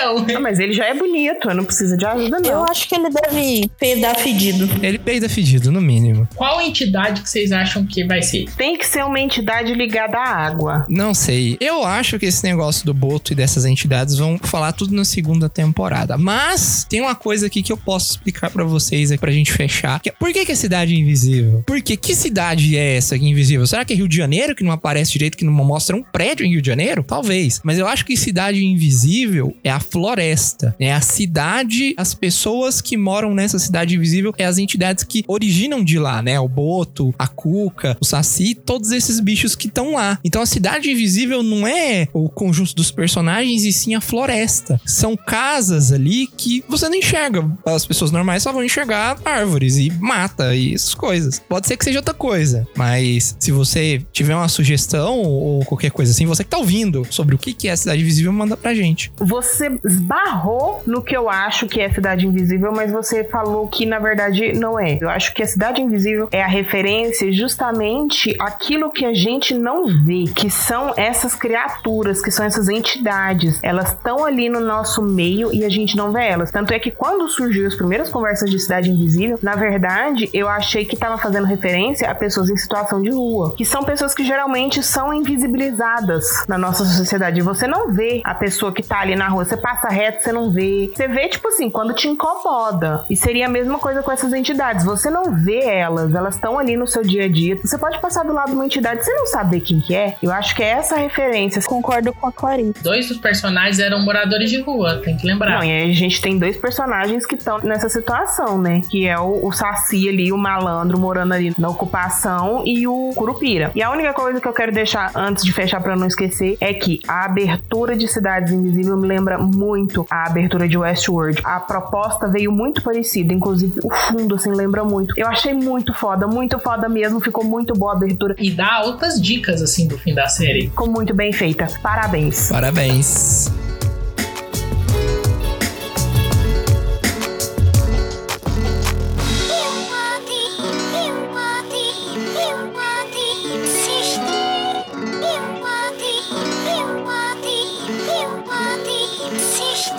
é, o- Ah, mas ele já é bonito, não precisa de ajuda, Eu não. acho que ele deve peidar fedido. Ele peida fedido, no mínimo. Qual entidade que vocês acham que vai ser? Tem que ser uma entidade ligada à água. Não sei. Eu acho que esse negócio do Boto e dessas entidades vão falar tudo na segunda temporada. Mas tem uma coisa aqui que eu posso explicar pra vocês aqui pra gente fechar. Que é, por que, que é cidade invisível? Porque que cidade é essa aqui invisível? Será que é Rio de Janeiro que não aparece direito, que não mostra um prédio em Rio de Janeiro? Talvez. Mas eu acho que cidade invisível é a floresta. É a cidade, as pessoas que moram nessa cidade invisível, é as entidades que originam de lá, né? O Boto, a Cuca, o Saci, todos esses bichos que estão lá. Então a cidade invisível não é o conjunto dos personagens e sim a floresta. São casas ali que você não enxerga. As pessoas normais só vão enxergar árvores e mata e essas coisas. Pode ser que seja outra coisa, mas se você tiver uma sugestão ou qualquer coisa assim, você que tá ouvindo sobre o que é a cidade invisível, manda pra gente. Você esbarrou no que eu acho que é Cidade Invisível, mas você falou que na verdade não é. Eu acho que a Cidade Invisível é a referência justamente aquilo que a gente não vê, que são essas criaturas, que são essas entidades. Elas estão ali no nosso meio e a gente não vê elas. Tanto é que quando surgiu as primeiras conversas de Cidade Invisível, na verdade, eu achei que tava fazendo referência a pessoas em situação de rua, que são pessoas que geralmente são invisibilizadas na nossa sociedade. Você não vê a pessoa que tá ali na rua, você passa reto, você não vê. Você vê, tipo assim, quando te incomoda. E seria a mesma coisa com essas entidades. Você não vê elas, elas estão ali no seu dia a dia. Você pode passar do lado de uma entidade, você não saber quem que é. Eu acho que é essa referência. Concordo com a Clarice. Dois dos personagens eram moradores de rua, tem que lembrar. Não, e aí a gente tem dois personagens que estão nessa situação, né? Que é o, o Saci ali, o malandro morando ali na ocupação e o Curupira. E a única coisa que eu quero deixar antes de fechar pra eu não esquecer é que a abertura de Cidades Invisíveis me lembra muito a abertura Abertura de Westworld, a proposta veio muito parecida, inclusive o fundo, assim, lembra muito. Eu achei muito foda, muito foda mesmo, ficou muito boa a abertura. E dá altas dicas, assim, do fim da série. Ficou muito bem feita. Parabéns. Parabéns.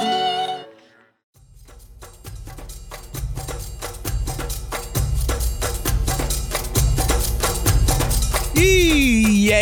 Thank.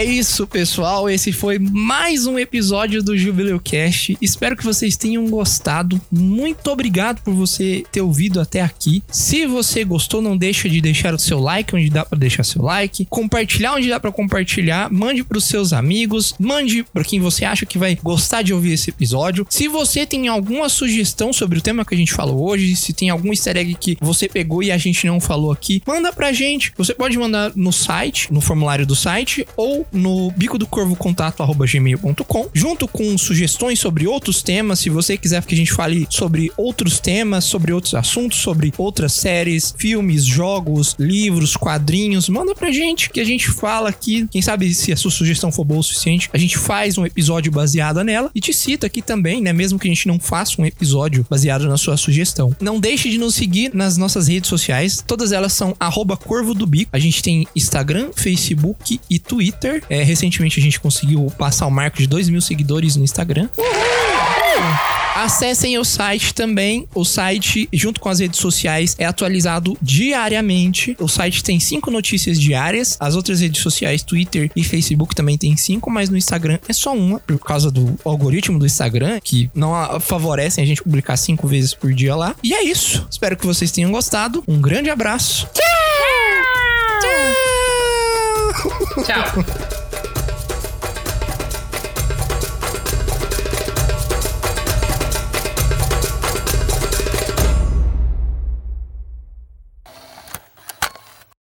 É isso, pessoal. Esse foi mais um episódio do Jubileu Cast. Espero que vocês tenham gostado. Muito obrigado por você ter ouvido até aqui. Se você gostou, não deixa de deixar o seu like onde dá para deixar seu like, compartilhar onde dá para compartilhar, mande para os seus amigos, mande para quem você acha que vai gostar de ouvir esse episódio. Se você tem alguma sugestão sobre o tema que a gente falou hoje, se tem algum easter egg que você pegou e a gente não falou aqui, manda pra gente. Você pode mandar no site, no formulário do site ou no bico do corvo contato gmail.com, junto com sugestões sobre outros temas. Se você quiser que a gente fale sobre outros temas, sobre outros assuntos, sobre outras séries, filmes, jogos, livros, quadrinhos, manda pra gente que a gente fala aqui. Quem sabe se a sua sugestão for boa o suficiente, a gente faz um episódio baseado nela e te cita aqui também, né? Mesmo que a gente não faça um episódio baseado na sua sugestão. Não deixe de nos seguir nas nossas redes sociais. Todas elas são arroba Corvo do Bico. A gente tem Instagram, Facebook e Twitter. É, recentemente a gente conseguiu passar o marco de 2 mil seguidores no Instagram. Acessem o site também. O site, junto com as redes sociais, é atualizado diariamente. O site tem cinco notícias diárias. As outras redes sociais, Twitter e Facebook, também tem cinco, mas no Instagram é só uma, por causa do algoritmo do Instagram, que não a- favorecem a gente publicar cinco vezes por dia lá. E é isso. Espero que vocês tenham gostado. Um grande abraço. Tchau.